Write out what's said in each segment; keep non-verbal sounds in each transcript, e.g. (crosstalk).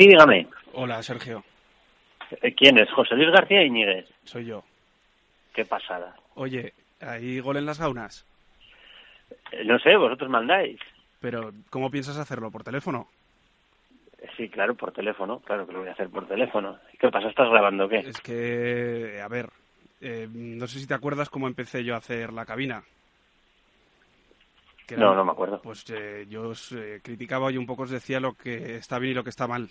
Sí, dígame. Hola, Sergio. Eh, ¿Quién es? José Luis García Iñiguez. Soy yo. Qué pasada. Oye, ¿hay gol en las gaunas? Eh, No sé, vosotros mandáis. Pero, ¿cómo piensas hacerlo? ¿Por teléfono? Sí, claro, por teléfono. Claro que lo voy a hacer por teléfono. ¿Qué pasa? ¿Estás grabando o qué? Es que, a ver, eh, no sé si te acuerdas cómo empecé yo a hacer la cabina. Era- No, no me acuerdo. Pues eh, yo os eh, criticaba y un poco os decía lo que está bien y lo que está mal.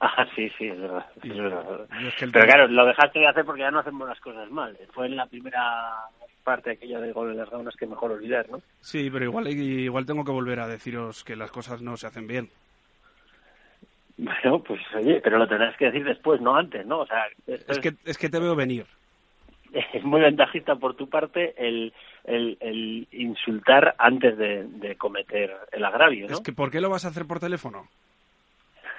Ah, sí, sí, es verdad. es verdad. Y es que el Pero claro, lo dejaste de hacer porque ya no hacemos las cosas mal. Fue en la primera parte aquella del gol en las gaunas que mejor olvidar, ¿no? Sí, pero igual, igual tengo que volver a deciros que las cosas no se hacen bien. Bueno, pues oye, pero lo tendrás que decir después, no antes, ¿no? O sea, Es que, es que te veo venir. (laughs) es muy ventajista por tu parte el, el, el insultar antes de, de cometer el agravio, ¿no? Es que, ¿por qué lo vas a hacer por teléfono?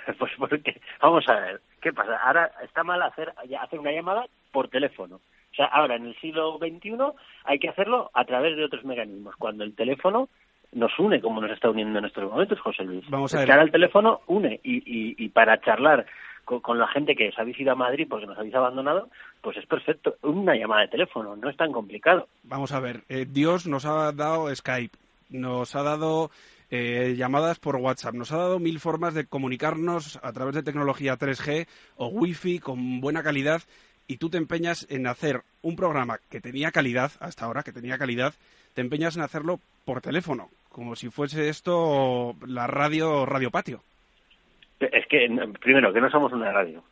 (laughs) Pues porque, vamos a ver, ¿qué pasa? Ahora está mal hacer, hacer una llamada por teléfono. O sea, ahora en el siglo XXI hay que hacerlo a través de otros mecanismos. Cuando el teléfono nos une, como nos está uniendo en estos momentos, José Luis. Vamos a Es ver. que ahora el teléfono une y, y, y para charlar con, con la gente que os habéis ido a Madrid porque nos habéis abandonado, pues es perfecto. Una llamada de teléfono, no es tan complicado. Vamos a ver, eh, Dios nos ha dado Skype, nos ha dado eh, llamadas por WhatsApp, nos ha dado mil formas de comunicarnos a través de tecnología 3G o Wi-Fi con buena calidad y tú te empeñas en hacer un programa que tenía calidad, hasta ahora que tenía calidad, te empeñas en hacerlo por teléfono, como si fuese esto la radio Radio Patio. Es que, primero, que no somos una radio.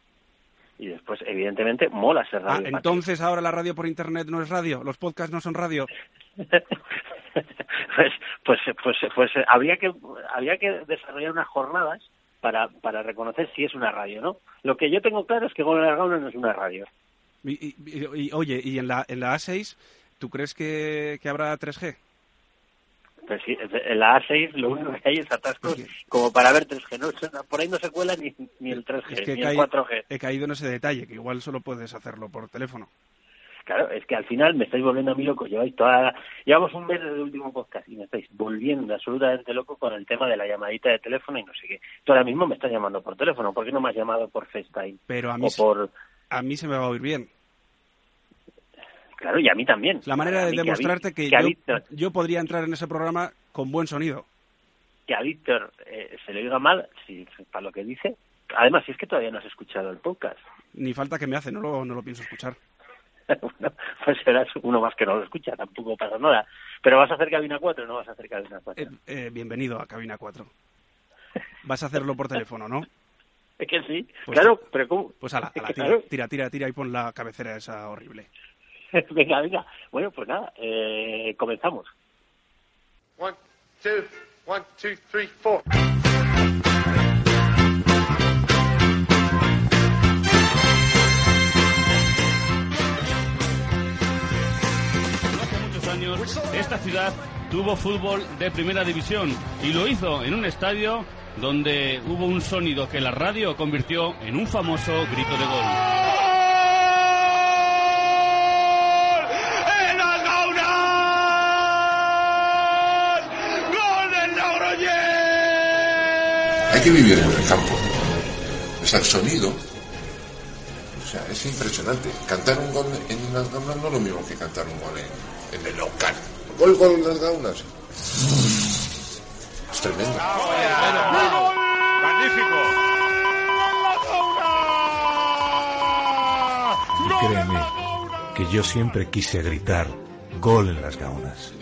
Y después, evidentemente, mola ser Ah, radio. Entonces ahora la radio por internet no es radio, los podcasts no son radio. (laughs) pues, pues, pues, pues habría que habría que desarrollar unas jornadas para, para reconocer si es una radio, ¿no? Lo que yo tengo claro es que Gol Gaunas no es una radio. Y, y- y- oye, ¿y en la, en la A6 tú crees que, que habrá 3G? Pues sí, en la A6 lo único que hay es atascos como para ver 3G. No, por ahí no se cuela ni, ni el 3G, Es que he, ni el caí- 4G. he caído en ese detalle, que igual solo puedes hacerlo por teléfono. Claro, es que al final me estáis volviendo a mí loco. Lleváis toda la- Llevamos un mes desde el último podcast y me estáis volviendo absolutamente loco con el tema de la llamadita de teléfono y no sé qué. Tú ahora mismo me estás llamando por teléfono. ¿Por qué no me has llamado por FaceTime? Pero a mí, O se- por... a mí se me va a oír bien. Claro, y a mí también. La manera de mí que a demostrarte que, yo podría entrar en ese programa con buen sonido. que a Víctor eh, se le oiga mal, si, para lo que dice. Además, si es que todavía no has escuchado el podcast. Ni falta que me hace, no lo, no lo pienso escuchar. (laughs) bueno, pues serás uno más que no lo escucha, tampoco pasa nada. Pero vas a hacer cabina 4 o no vas a hacer cabina 4. Eh, eh, bienvenido a Cabina 4. Vas a hacerlo por teléfono, ¿no? (laughs) Es que sí, Pues- claro, pero ¿cómo? Pues ala, (laughs) ala, tira, Claro. tira, tira, tira y pon la cabecera esa horrible. venga, venga. Bueno, pues nada, eh, comenzamos. One, two, one, two, three, four. Años esta ciudad tuvo fútbol de primera división y lo hizo en un estadio donde hubo un sonido que la radio convirtió en un famoso grito de gol. Hay que vivir en el campo. O sea, el sonido. O sea, es impresionante. Cantar un gol en las gaunas no es lo mismo que cantar un gol en, en el local. Gol, gol en las gaunas. Es tremendo. ¡Magnífico! Y créeme que yo siempre quise gritar gol en las gaunas.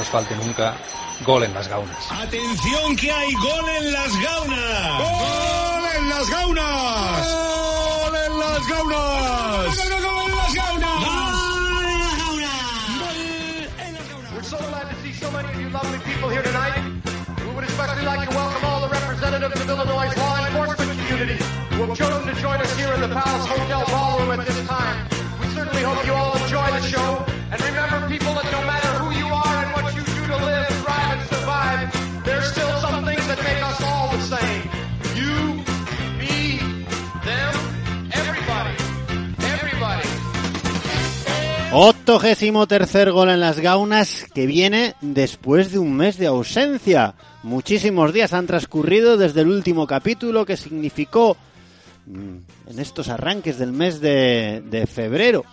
Nos falte nunca gol en las gaunas. Atención que hay gol en las gaunas. Gol en las gaunas. Gol en las gaunas. Gol en las gaunas. We're so glad to see so many of you lovely people here tonight. We would especially like to welcome all the representatives of Illinois' law enforcement community who have chosen to join us here in the Palace Hotel Ballroom at this time. We certainly hope you all enjoy the show. And remember, people, Octogésimo tercer gol en las gaunas que viene después de un mes de ausencia. Muchísimos días han transcurrido desde el último capítulo que significó mm, en estos arranques del mes de, de febrero.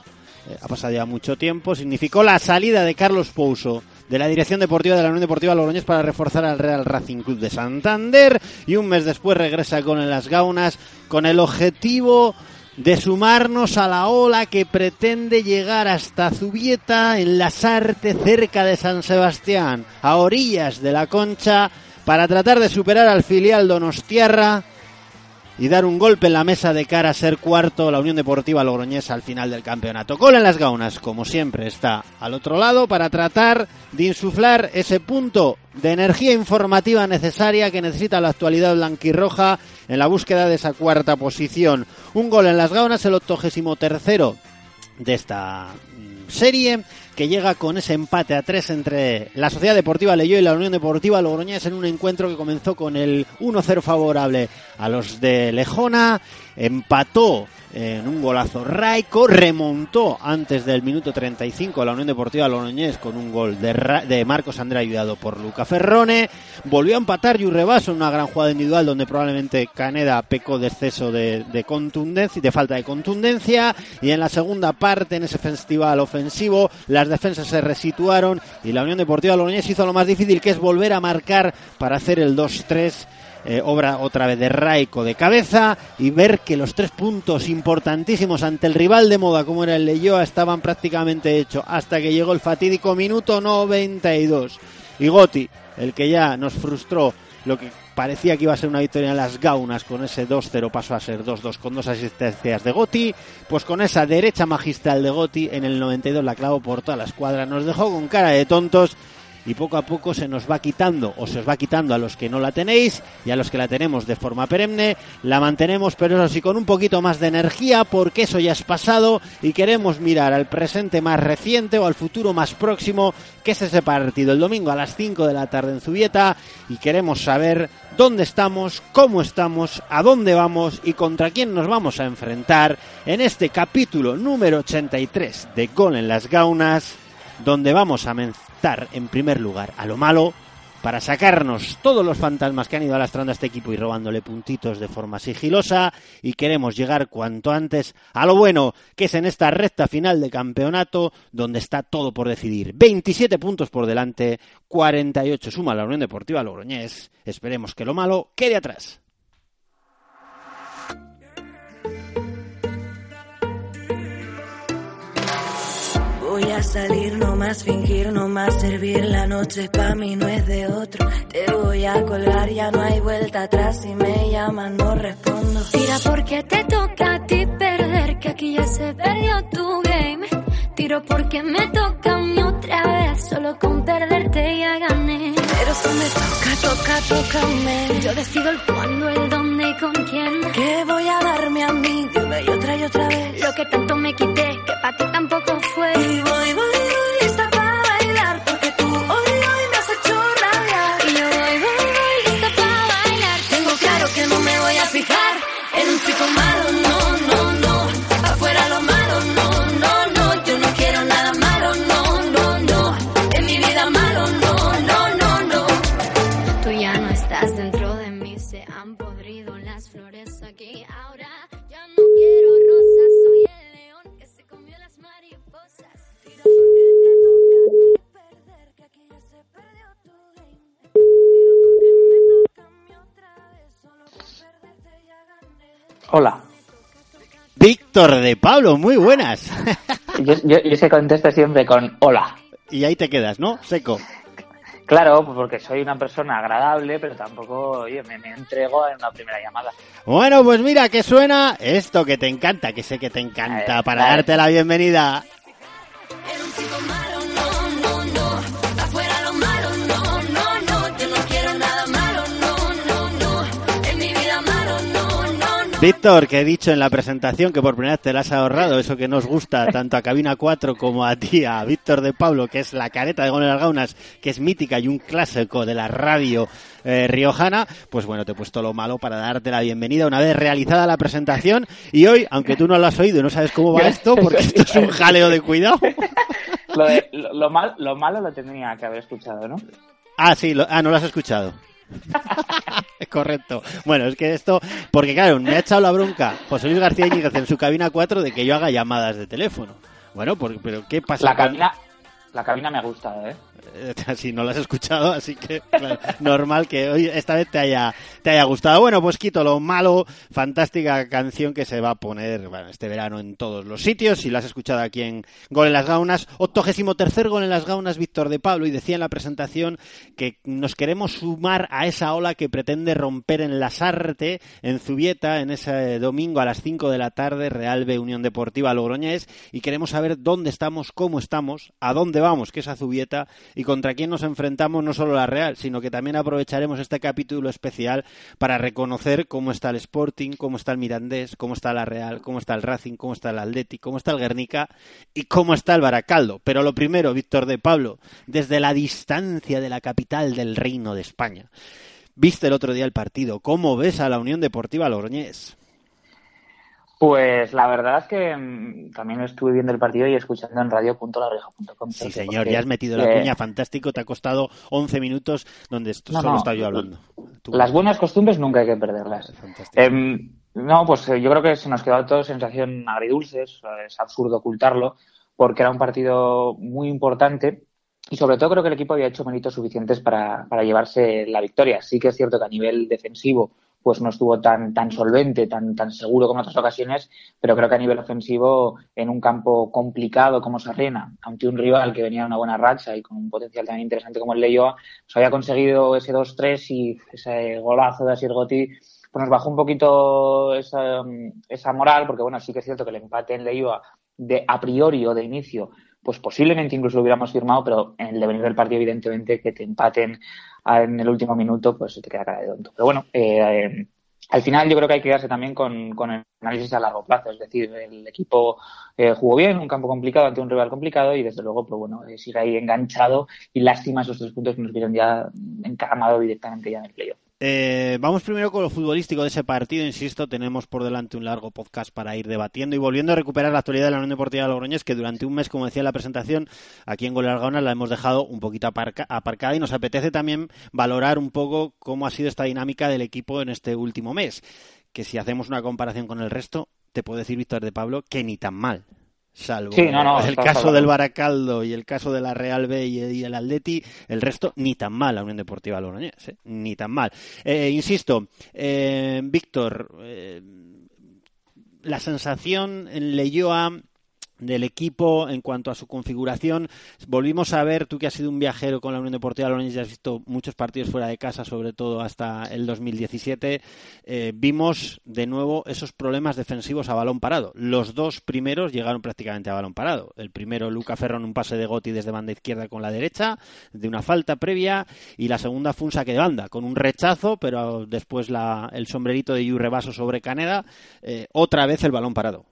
Eh, ha pasado ya mucho tiempo. Significó la salida de Carlos Pouso de la dirección deportiva de la Unión Deportiva Logroñés para reforzar al Real Racing Club de Santander y un mes después regresa con las gaunas con el objetivo de sumarnos a la ola que pretende llegar hasta Zubieta en la Sarte cerca de San Sebastián, a orillas de la Concha, para tratar de superar al filial Donostiarra y dar un golpe en la mesa de cara a ser cuarto la Unión Deportiva Logroñesa al final del campeonato. Gol en las gaunas, como siempre, está al otro lado para tratar de insuflar ese punto de energía informativa necesaria que necesita la actualidad blanquirroja en la búsqueda de esa cuarta posición. Un gol en las gaunas, el octogésimo tercero de esta mm, serie que llega con ese empate a tres entre la Sociedad Deportiva Leyó y la Unión Deportiva Logroñés en un encuentro que comenzó con el 1-0 favorable a los de Lejona, empató en un golazo. Raico, remontó antes del minuto 35 a la Unión Deportiva Logroñés con un gol de, Ra de Marcos André ayudado por Luca Ferrone, volvió a empatar Yurrebaso en una gran jugada individual donde probablemente Caneda pecó de exceso de, de contundencia y de falta de contundencia. Y en la segunda parte en ese festival ofensivo las defensas se resituaron y la Unión Deportiva Logroñés hizo lo más difícil que es volver a marcar para hacer el 2-3 eh, obra otra vez de Raico de cabeza y ver que los tres puntos importantísimos ante el rival de moda como era el Leyoa estaban prácticamente hechos hasta que llegó el fatídico minuto 92 y Goti, el que ya nos frustró lo que parecía que iba a ser una victoria en las gaunas con ese 2-0 pasó a ser 2-2 con dos asistencias de Goti, pues con esa derecha magistral de Goti en el 92 la clavo por toda la escuadra, nos dejó con cara de tontos y poco a poco se nos va quitando o se os va quitando a los que no la tenéis y a los que la tenemos de forma perenne, la mantenemos pero eso sí con un poquito más de energía porque eso ya es pasado y queremos mirar al presente más reciente o al futuro más próximo que es ese partido el domingo a las 5 de la tarde en Zubieta y queremos saber dónde estamos, cómo estamos, a dónde vamos y contra quién nos vamos a enfrentar en este capítulo número 83 de Gol en las Gaunas donde vamos a en primer lugar a lo malo para sacarnos todos los fantasmas que han ido alastrando a este equipo y robándole puntitos de forma sigilosa y queremos llegar cuanto antes a lo bueno que es en esta recta final de campeonato donde está todo por decidir. 27 puntos por delante, 48 suma la Unión Deportiva Logroñés. Esperemos que lo malo quede atrás. Voy a salir, no más fingir, no más servir. La noche pa' mí no es de otro. Te voy a colgar, ya no hay vuelta atrás. Si me llaman, no respondo. Tira porque te toca a ti perder, que aquí ya se perdió tu game. Tiro porque me toca a mí otra vez, solo con perderte ya gané. Pero si me toca, toca, tócame. Yo decido el cuándo, el dónde y con quién. ¿Qué voy a darme a mí? Dime y otra y otra vez. Lo que tanto me quité, que pa' ti tampoco fue. Y voy, voy, voy, Hola. Víctor de Pablo, muy buenas. (laughs) Yo, yo, yo se contesta siempre con hola. Y ahí te quedas, ¿no? Seco. Claro, pues porque soy una persona agradable, pero tampoco, oye, me, me entrego en una primera llamada. Bueno, pues mira que suena esto que te encanta, que sé que te encanta, Eh, para darte la bienvenida. Afuera Víctor, que he dicho en la presentación que por primera vez te la has ahorrado, eso que nos gusta tanto a Cabina 4 como a ti, a Víctor de Pablo, que es la careta de las Gaunas, que es mítica y un clásico de la radio eh, riojana, pues bueno, te he puesto lo malo para darte la bienvenida una vez realizada la presentación y hoy, aunque tú no lo has oído y no sabes cómo va esto, porque esto es un jaleo de cuidado. (laughs) Lo, de- lo, lo mal- lo malo lo tendría que haber escuchado, ¿no? Ah, sí, lo- ah, no lo has escuchado. (laughs) Correcto. Bueno, es que esto, porque claro, me ha echado la bronca José Luis García Íñiguez en su cabina 4 de que yo haga llamadas de teléfono. Bueno, por- pero ¿qué pasa? La cabina, la cabina me ha gustado, ¿eh? (laughs) Si no lo has escuchado, así que normal que hoy esta vez te haya, te haya gustado. Bueno, pues quito lo malo, fantástica canción que se va a poner bueno, este verano en todos los sitios. Si la has escuchado aquí en Gol en las Gaunas, 83 tercer Gol en las Gaunas, Víctor de Pablo, y decía en la presentación que nos queremos sumar a esa ola que pretende romper en Lasarte, en Zubieta, en ese domingo a las 5 de la tarde, Real B Unión Deportiva Logroñés, y queremos saber dónde estamos, cómo estamos, a dónde vamos, que es a Zubieta, y contra quién nos enfrentamos no solo la Real, sino que también aprovecharemos este capítulo especial para reconocer cómo está el Sporting, cómo está el Mirandés, cómo está la Real, cómo está el Racing, cómo está el Atleti, cómo está el Guernica y cómo está el Baracaldo. Pero lo primero, Víctor de Pablo, desde la distancia de la capital del Reino de España. Viste el otro día el partido. ¿Cómo ves a la Unión Deportiva Logroñés? Pues la verdad es que mm, también estuve viendo el partido y escuchando en radio.larreja.com. Sí, señor, ya has metido la Eh, cuña fantástico. Te ha costado 11 minutos donde esto No, solo no. estaba yo hablando. Tú- Las buenas costumbres nunca hay que perderlas. Em, no, pues eh, yo creo que se nos quedó a todos sensación agridulce, es, es absurdo ocultarlo, porque era un partido muy importante y sobre todo creo que el equipo había hecho méritos suficientes para, para llevarse la victoria. Sí que es cierto que a nivel defensivo pues no estuvo tan, tan solvente, tan, tan seguro como en otras ocasiones, pero creo que a nivel ofensivo, en un campo complicado como Sarriena, ante un rival que venía de una buena racha y con un potencial también interesante como el Leyoa, pues había conseguido ese 2-3 y ese golazo de Asir Gotti pues nos bajó un poquito esa, esa moral, porque bueno, sí que es cierto que el empate en Leioa de a priori o de inicio, pues posiblemente incluso lo hubiéramos firmado, pero en el devenir del partido, evidentemente, que te empaten en el último minuto, pues te queda cara de tonto. Pero bueno, eh, al final yo creo que hay que quedarse también con, con el análisis a largo plazo, es decir, el equipo eh, jugó bien, un campo complicado ante un rival complicado y desde luego, pues bueno, eh, sigue ahí enganchado y lástima esos tres puntos que nos vieron ya encaramado directamente ya en el playoff. Eh, vamos primero con lo futbolístico de ese partido. Insisto, tenemos por delante un largo podcast para ir debatiendo y volviendo a recuperar la actualidad de la Unión Deportiva de Logroñés, que durante un mes, como decía en la presentación, aquí en Gol Argaona la hemos dejado un poquito aparca- aparcada y nos apetece también valorar un poco cómo ha sido esta dinámica del equipo en este último mes. Que si hacemos una comparación con el resto, te puedo decir, Víctor de Pablo, que ni tan mal. Salvo Sí, no, no, el caso del Baracaldo y el caso de la Real B y, y el Atleti, el resto ni tan mal la Unión Deportiva Logroñés, ¿eh? ni tan mal. Eh, insisto, eh, Víctor, eh, la sensación en Leyoa del equipo en cuanto a su configuración. Volvimos a ver, tú que has sido un viajero con la Unión Deportiva Logroñés y has visto muchos partidos fuera de casa, sobre todo hasta el 2017, eh, vimos de nuevo esos problemas defensivos a balón parado. Los dos primeros llegaron prácticamente a balón parado. El primero, Luca Ferro en un pase de Gotti desde banda izquierda con la derecha, de una falta previa, y la segunda fue un de banda, con un rechazo, pero después la- el sombrerito de Yu Rebaso sobre Caneda, eh, otra vez el balón parado.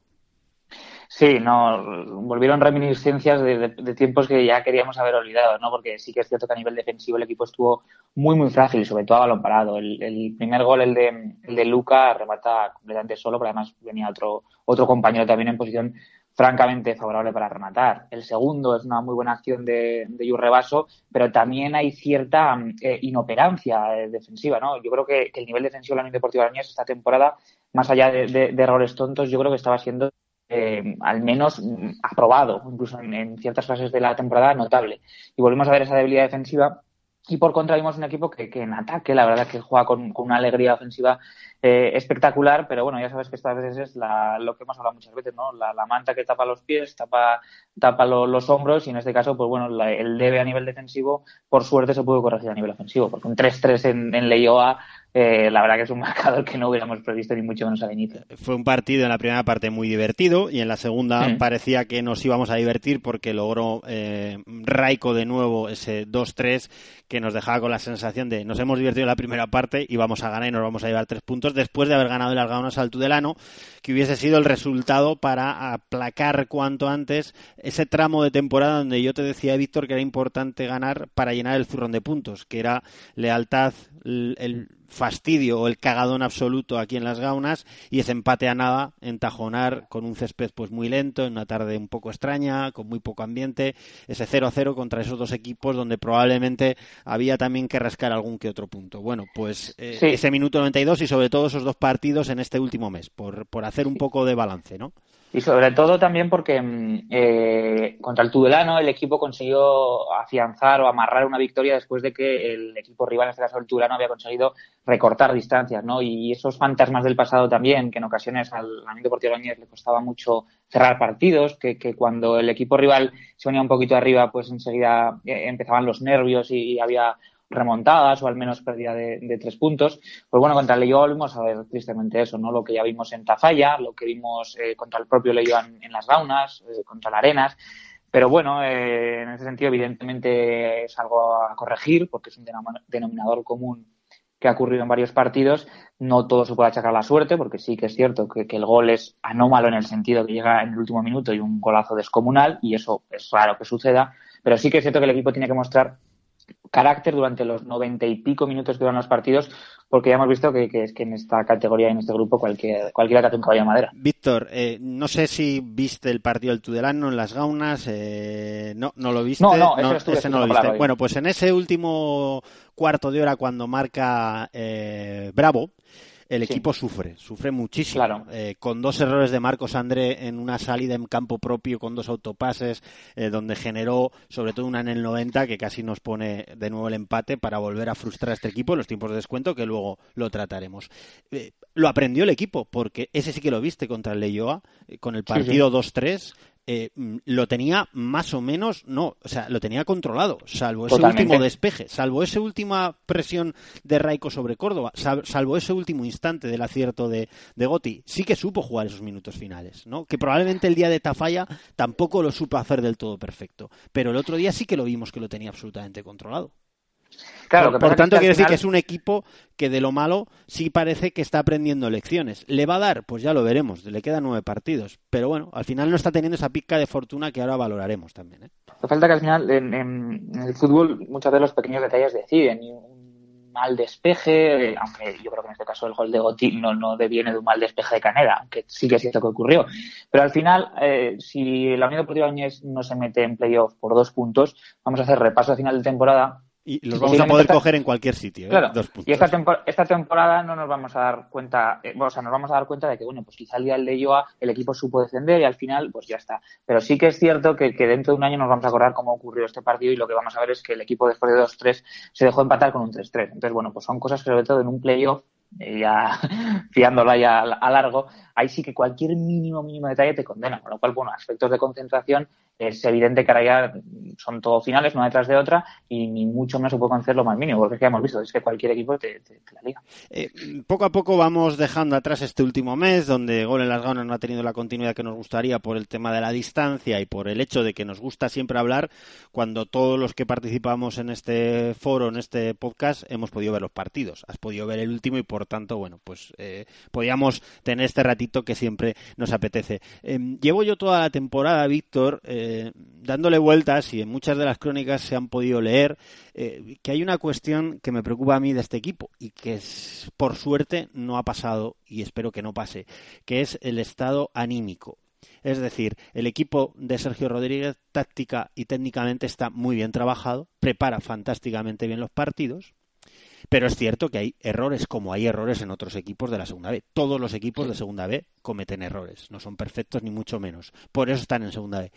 Sí, no, volvieron reminiscencias de, de- de tiempos que ya queríamos haber olvidado, ¿no? Porque sí que es cierto que a nivel defensivo el equipo estuvo muy, muy frágil, sobre todo a balón parado. El, el primer gol, el de, el de Luca, remata completamente solo, pero además venía otro, otro compañero también en posición francamente favorable para rematar. El segundo es una muy buena acción de, de Rebaso, pero también hay cierta eh, inoperancia eh, defensiva, ¿no? Yo creo que, el nivel defensivo de la Unión Deportiva Arañez esta temporada, más allá de, de- de errores tontos, yo creo que estaba siendo eh, al menos mm, aprobado, incluso en, ciertas fases de la temporada notable. Y volvemos a ver esa debilidad defensiva y por contra vimos un equipo que, que en ataque, la verdad que juega con, una alegría ofensiva eh, espectacular, pero bueno, ya sabes que estas veces es la, lo que hemos hablado muchas veces, ¿no? La, manta que tapa los pies, tapa, tapa lo- los hombros y en este caso, pues bueno, la- el debe a nivel defensivo, por suerte se pudo corregir a nivel ofensivo, porque un 3-3 en, en Leioa, eh, la verdad que es un (laughs) marcador que no hubiéramos previsto ni mucho menos al inicio. Fue un partido en la primera parte muy divertido y en la segunda Sí. parecía que nos íbamos a divertir porque logró eh, Raiko de nuevo ese 2-3 que nos dejaba con la sensación de nos hemos divertido en la primera parte y vamos a ganar y nos vamos a llevar tres puntos después de haber ganado el Argaunas al Tudelano, que hubiese sido el resultado para aplacar cuanto antes ese tramo de temporada donde yo te decía, Víctor, que era importante ganar para llenar el zurrón de puntos, que era lealtad, el fastidio o el cagadón absoluto aquí en las gaunas y ese empate a nada en Tajonar con un césped pues muy lento, en una tarde un poco extraña, con muy poco ambiente, ese 0-0 contra esos dos equipos donde probablemente había también que rascar algún que otro punto. Bueno, pues eh, Sí. ese minuto 92 y sobre todo esos dos partidos en este último mes, por, por hacer un poco de balance, ¿no? Y sobre todo también porque mm, eh, contra el Tudelano el equipo consiguió afianzar o amarrar una victoria después de que el equipo rival, en este caso el Tudelano, había conseguido recortar distancias, ¿no? Y esos fantasmas del pasado también, que en ocasiones al Unión Deportivo Logroñés le costaba mucho cerrar partidos, que, que cuando el equipo rival se venía un poquito arriba, pues enseguida eh, empezaban los nervios y había remontadas o al menos pérdida de, tres puntos. Pues bueno, contra el Leyo volvimos a ver tristemente eso, ¿no? Lo que ya vimos en Tafalla, lo que vimos eh, contra el propio Leyo en, las Gaunas, eh, contra la Arenas. Pero bueno, eh, en ese sentido, evidentemente es algo a corregir porque es un denom- denominador común que ha ocurrido en varios partidos. No todo se puede achacar a la suerte, porque sí que es cierto que, que el gol es anómalo en el sentido que llega en el último minuto y un golazo descomunal, y eso es raro que suceda. Pero sí que es cierto que el equipo tiene que mostrar carácter durante los noventa y pico minutos que duran los partidos, porque ya hemos visto que, que es que en esta categoría y en este grupo cualquier, cualquiera que hace un caballo de madera. Víctor, eh, no sé si viste el partido del Tudelano en las Gaunas. eh, no, no lo viste. No, no, estuve ese no lo viste. Bueno, pues en ese último cuarto de hora cuando marca eh, Bravo, el equipo sufre, sufre muchísimo. Eh, con dos errores de Marcos André en una salida en campo propio, con dos autopases, eh, donde generó sobre todo una en el 90 que casi nos pone de nuevo el empate para volver a frustrar a este equipo en los tiempos de descuento, que luego lo trataremos. Eh, lo aprendió el equipo, porque ese sí que lo viste contra el Leyoa, con el Sí, sí. partido 2-3. Eh, mm, lo tenía más o menos, no, o sea, lo tenía controlado, salvo ese Totalmente. último despeje, salvo esa última presión de Raico sobre Córdoba, sal- salvo ese último instante del acierto de, de Gotti, sí que supo jugar esos minutos finales, ¿no? Que probablemente el día de Tafalla tampoco lo supo hacer del todo perfecto, pero el otro día sí que lo vimos que lo tenía absolutamente controlado. Claro, por tanto, que al quiere decir final- que es un equipo que de lo malo sí parece que está aprendiendo lecciones. ¿Le va a dar? Pues ya lo veremos. Le quedan nueve partidos. Pero bueno, al final no está teniendo esa pica de fortuna que ahora valoraremos también. ¿eh? Lo falta que al final en, en- en el fútbol muchas veces los pequeños detalles deciden. Y un mal despeje, eh, aunque yo creo que en este caso el gol de Gotti no, no deviene de un mal despeje de Caneda, aunque sí que es cierto que ocurrió. Pero al final, eh, si la Unión Deportiva Añez no se mete en playoff por dos puntos, vamos a hacer repaso a final de temporada. Y los vamos a poder esta- coger en cualquier sitio. ¿eh? Dos y esta, tempor- esta temporada no nos vamos a dar cuenta, eh, o sea, nos vamos a dar cuenta de que, bueno, pues quizá el día del de Iowa el equipo supo defender y al final, pues ya está. Pero sí que es cierto que, que dentro de un año nos vamos a acordar cómo ocurrió este partido y lo que vamos a ver es que el equipo después de 2-3 se dejó empatar con un 3-3. Entonces, bueno, pues son cosas que sobre todo en un playoff, ya (laughs) fiándola ya a, largo, ahí sí que cualquier mínimo, mínimo detalle te condena. Con lo cual, bueno, aspectos de concentración es evidente que ahora ya son todo finales, una detrás de otra, y ni mucho menos se puede conceder lo más mínimo, porque es que ya hemos visto, es que cualquier equipo te, te- te la liga. Eh, poco a poco vamos dejando atrás este último mes, donde Gol en las Gaunas no ha tenido la continuidad que nos gustaría por el tema de la distancia y por el hecho de que nos gusta siempre hablar cuando todos los que participamos en este foro, en este podcast, hemos podido ver los partidos. Has podido ver el último y por tanto, bueno, pues eh, podíamos tener este ratito que siempre nos apetece. Eh, llevo yo toda la temporada, Víctor, eh, dándole vueltas y en muchas de las crónicas se han podido leer eh, que hay una cuestión que me preocupa a mí de este equipo y que por suerte no ha pasado y espero que no pase, que es el estado anímico. Es decir, el equipo de Sergio Rodríguez táctica y técnicamente está muy bien trabajado, prepara fantásticamente bien los partidos, pero es cierto que hay errores como hay errores en otros equipos de la segunda B. Todos los equipos de segunda B cometen errores, no son perfectos ni mucho menos. Por eso están en segunda B.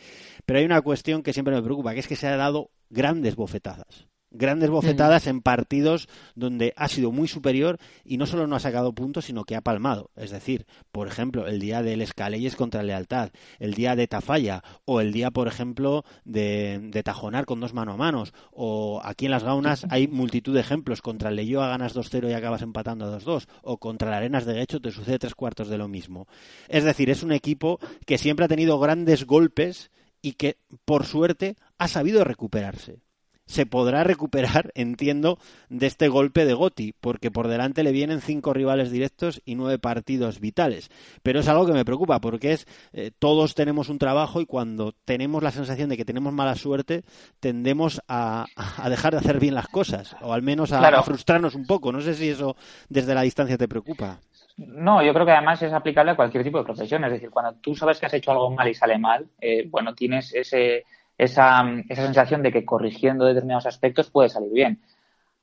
Pero hay una cuestión que siempre me preocupa, que es que se ha dado grandes bofetadas. Grandes bofetadas en partidos donde ha sido muy superior y no solo no ha sacado puntos, sino que ha palmado. Es decir, por ejemplo, el día del Escaleyes contra Lealtad, el día de Tafalla, o el día, por ejemplo, de, de Tajonar con dos mano a manos, o aquí en las Gaunas hay multitud de ejemplos. Contra el Leyoa ganas 2-0 y acabas empatando a 2-2, o contra el Arenas de Guecho te sucede tres cuartos de lo mismo. Es decir, es un equipo que siempre ha tenido grandes golpes y que, por suerte, ha sabido recuperarse se podrá recuperar, (laughs) entiendo, de este golpe de Goti, porque por delante le vienen cinco rivales directos y nueve partidos vitales. Pero es algo que me preocupa, porque es eh, todos tenemos un trabajo y cuando tenemos la sensación de que tenemos mala suerte, tendemos a, a dejar de hacer bien las cosas, o al menos a, Claro. a frustrarnos un poco. No sé si eso desde la distancia te preocupa. No, yo creo que además es aplicable a cualquier tipo de profesión. Es decir, cuando tú sabes que has hecho algo mal y sale mal, eh, bueno, tienes ese, esa, esa sensación de que corrigiendo determinados aspectos puede salir bien.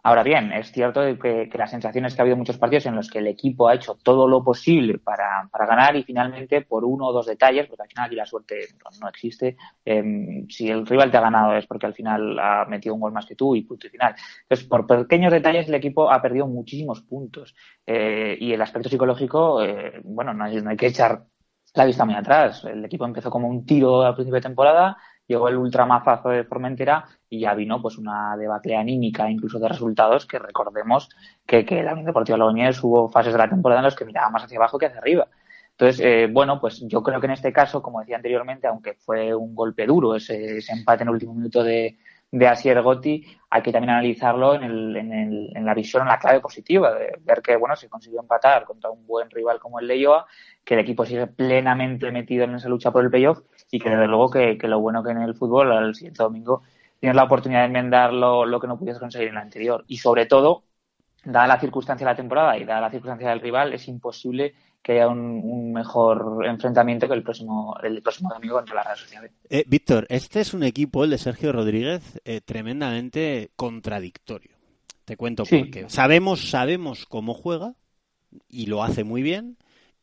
Ahora bien, es cierto que, que la sensación es que ha habido muchos partidos en los que el equipo ha hecho todo lo posible para, para ganar y finalmente por uno o dos detalles, porque al final aquí la suerte no, no existe, em, si el rival te ha ganado es porque al final ha metido un gol más que tú y punto y final. Entonces, por pequeños detalles el equipo ha perdido muchísimos puntos Eh, y el aspecto psicológico, eh, bueno, no hay, no hay que echar la vista muy atrás. El equipo empezó como un tiro al principio de temporada, llegó el ultramazazo de Formentera y ya vino pues una debacle anímica, incluso de resultados, que recordemos que, que la Unión Deportiva Logroñés hubo fases de la temporada en las que miraba más hacia abajo que hacia arriba. Entonces, eh, bueno, pues yo creo que en este caso, como decía anteriormente, aunque fue un golpe duro ese, empate en el último minuto de, de Asier Gotti, hay que también analizarlo en, el, en, el, en la visión, en la clave positiva, de ver que, bueno, se consiguió empatar contra un buen rival como el Leioa, que el equipo sigue plenamente metido en esa lucha por el playoff y que desde luego que, que lo bueno que en el fútbol al siguiente domingo tienes la oportunidad de enmendar lo, lo que no pudiste conseguir en la anterior. Y sobre todo, dada la circunstancia de la temporada y dada la circunstancia del rival, es imposible que haya un, un mejor enfrentamiento que el próximo, el próximo domingo contra la Real Sociedad. Eh, Víctor, este es un equipo, el de Sergio Rodríguez, eh, tremendamente contradictorio. Te cuento Sí. por qué. Sabemos, sabemos cómo juega y lo hace muy bien.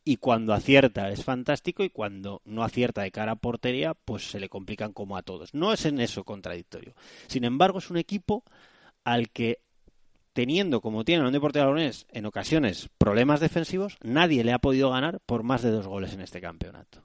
Y cuando acierta es fantástico y cuando no acierta de cara a portería, pues se le complican como a todos. No es en eso contradictorio. Sin embargo, es un equipo al que teniendo como tiene el Deportiva Logroñés en ocasiones problemas defensivos, nadie le ha podido ganar por más de dos goles en este campeonato.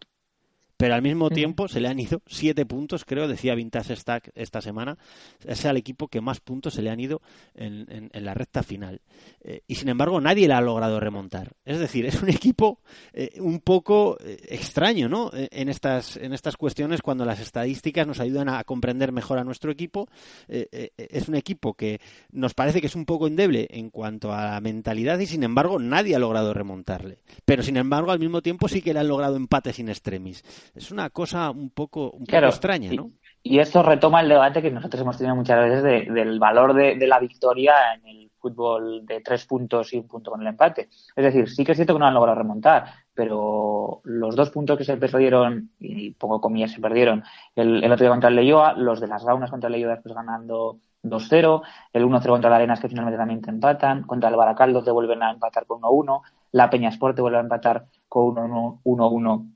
Pero al mismo tiempo se le han ido siete puntos, creo, decía Vintage Stack esta semana. Es al equipo que más puntos se le han ido en, en- en la recta final. Eh, y sin embargo, nadie le ha logrado remontar. Es decir, es un equipo eh, un poco eh, extraño, ¿no? En estas, en estas cuestiones, cuando las estadísticas nos ayudan a comprender mejor a nuestro equipo, eh, es un equipo que nos parece que es un poco endeble en cuanto a la mentalidad y sin embargo nadie ha logrado remontarle. Pero sin embargo al mismo tiempo sí que le han logrado empates in extremis. Es una cosa un poco, un poco extraña, y- ¿no? Y esto retoma el debate que nosotros hemos tenido muchas veces de- del valor de, de la victoria en el fútbol de tres puntos y un punto con el empate. Es decir, sí que es cierto que no han logrado remontar, pero los dos puntos que se perdieron, y pongo comillas, se perdieron, el, el otro día contra el Leyoa, los de las Gaunas contra el Leyoa después ganando 2-0, el 1-0 contra el Arenas que finalmente también te empatan, contra el Baracaldo te vuelven a empatar con 1-1, la Peña Sport te vuelve a empatar con 1-1 1-1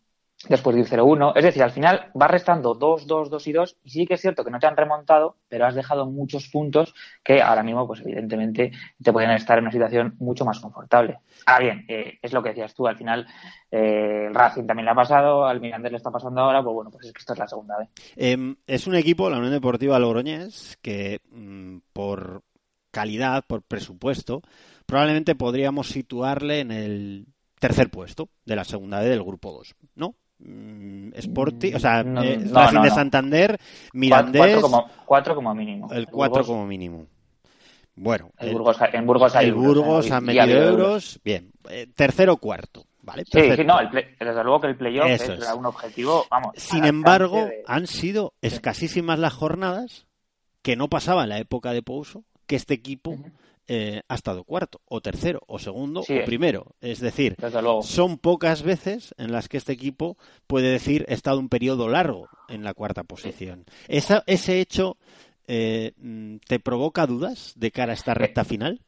después de ir 0-1. Es decir, al final vas restando 2, 2, 2 y 2 y sí que es cierto que no te han remontado, pero has dejado muchos puntos que ahora mismo, pues evidentemente, te pueden estar en una situación mucho más confortable. Ahora bien, eh, es lo que decías tú, al final eh, el Racing también le ha pasado, al Mirandés le está pasando ahora, pues bueno, pues es que esta es la segunda vez. Em, es un equipo, la Unión Deportiva Logroñés, que mm, por calidad, por presupuesto, probablemente podríamos situarle en el tercer puesto de la segunda B del grupo 2, ¿no? Mm, Sporti, o sea, No, eh, Racing no, de. Santander, Mirandés, cuatro como, cuatro como mínimo. el El 4 Burgos- como mínimo. Bueno, el Burgos- en Burgos hay el euros, Burgos metido ha euros. euros. Bien, eh, tercero cuarto, ¿vale? Sí, sí, no, el play- desde luego que el playoff es, es. un objetivo, vamos. Sin embargo, de- han sido escasísimas las jornadas que no pasaba en la época de Pouso que este equipo eh, ha estado cuarto, o tercero, o segundo, Sí, o primero. Es decir, son pocas veces en las que este equipo puede decir he estado un periodo largo en la cuarta posición. Esa- ese hecho eh, mm, te provoca dudas de cara a esta recta final.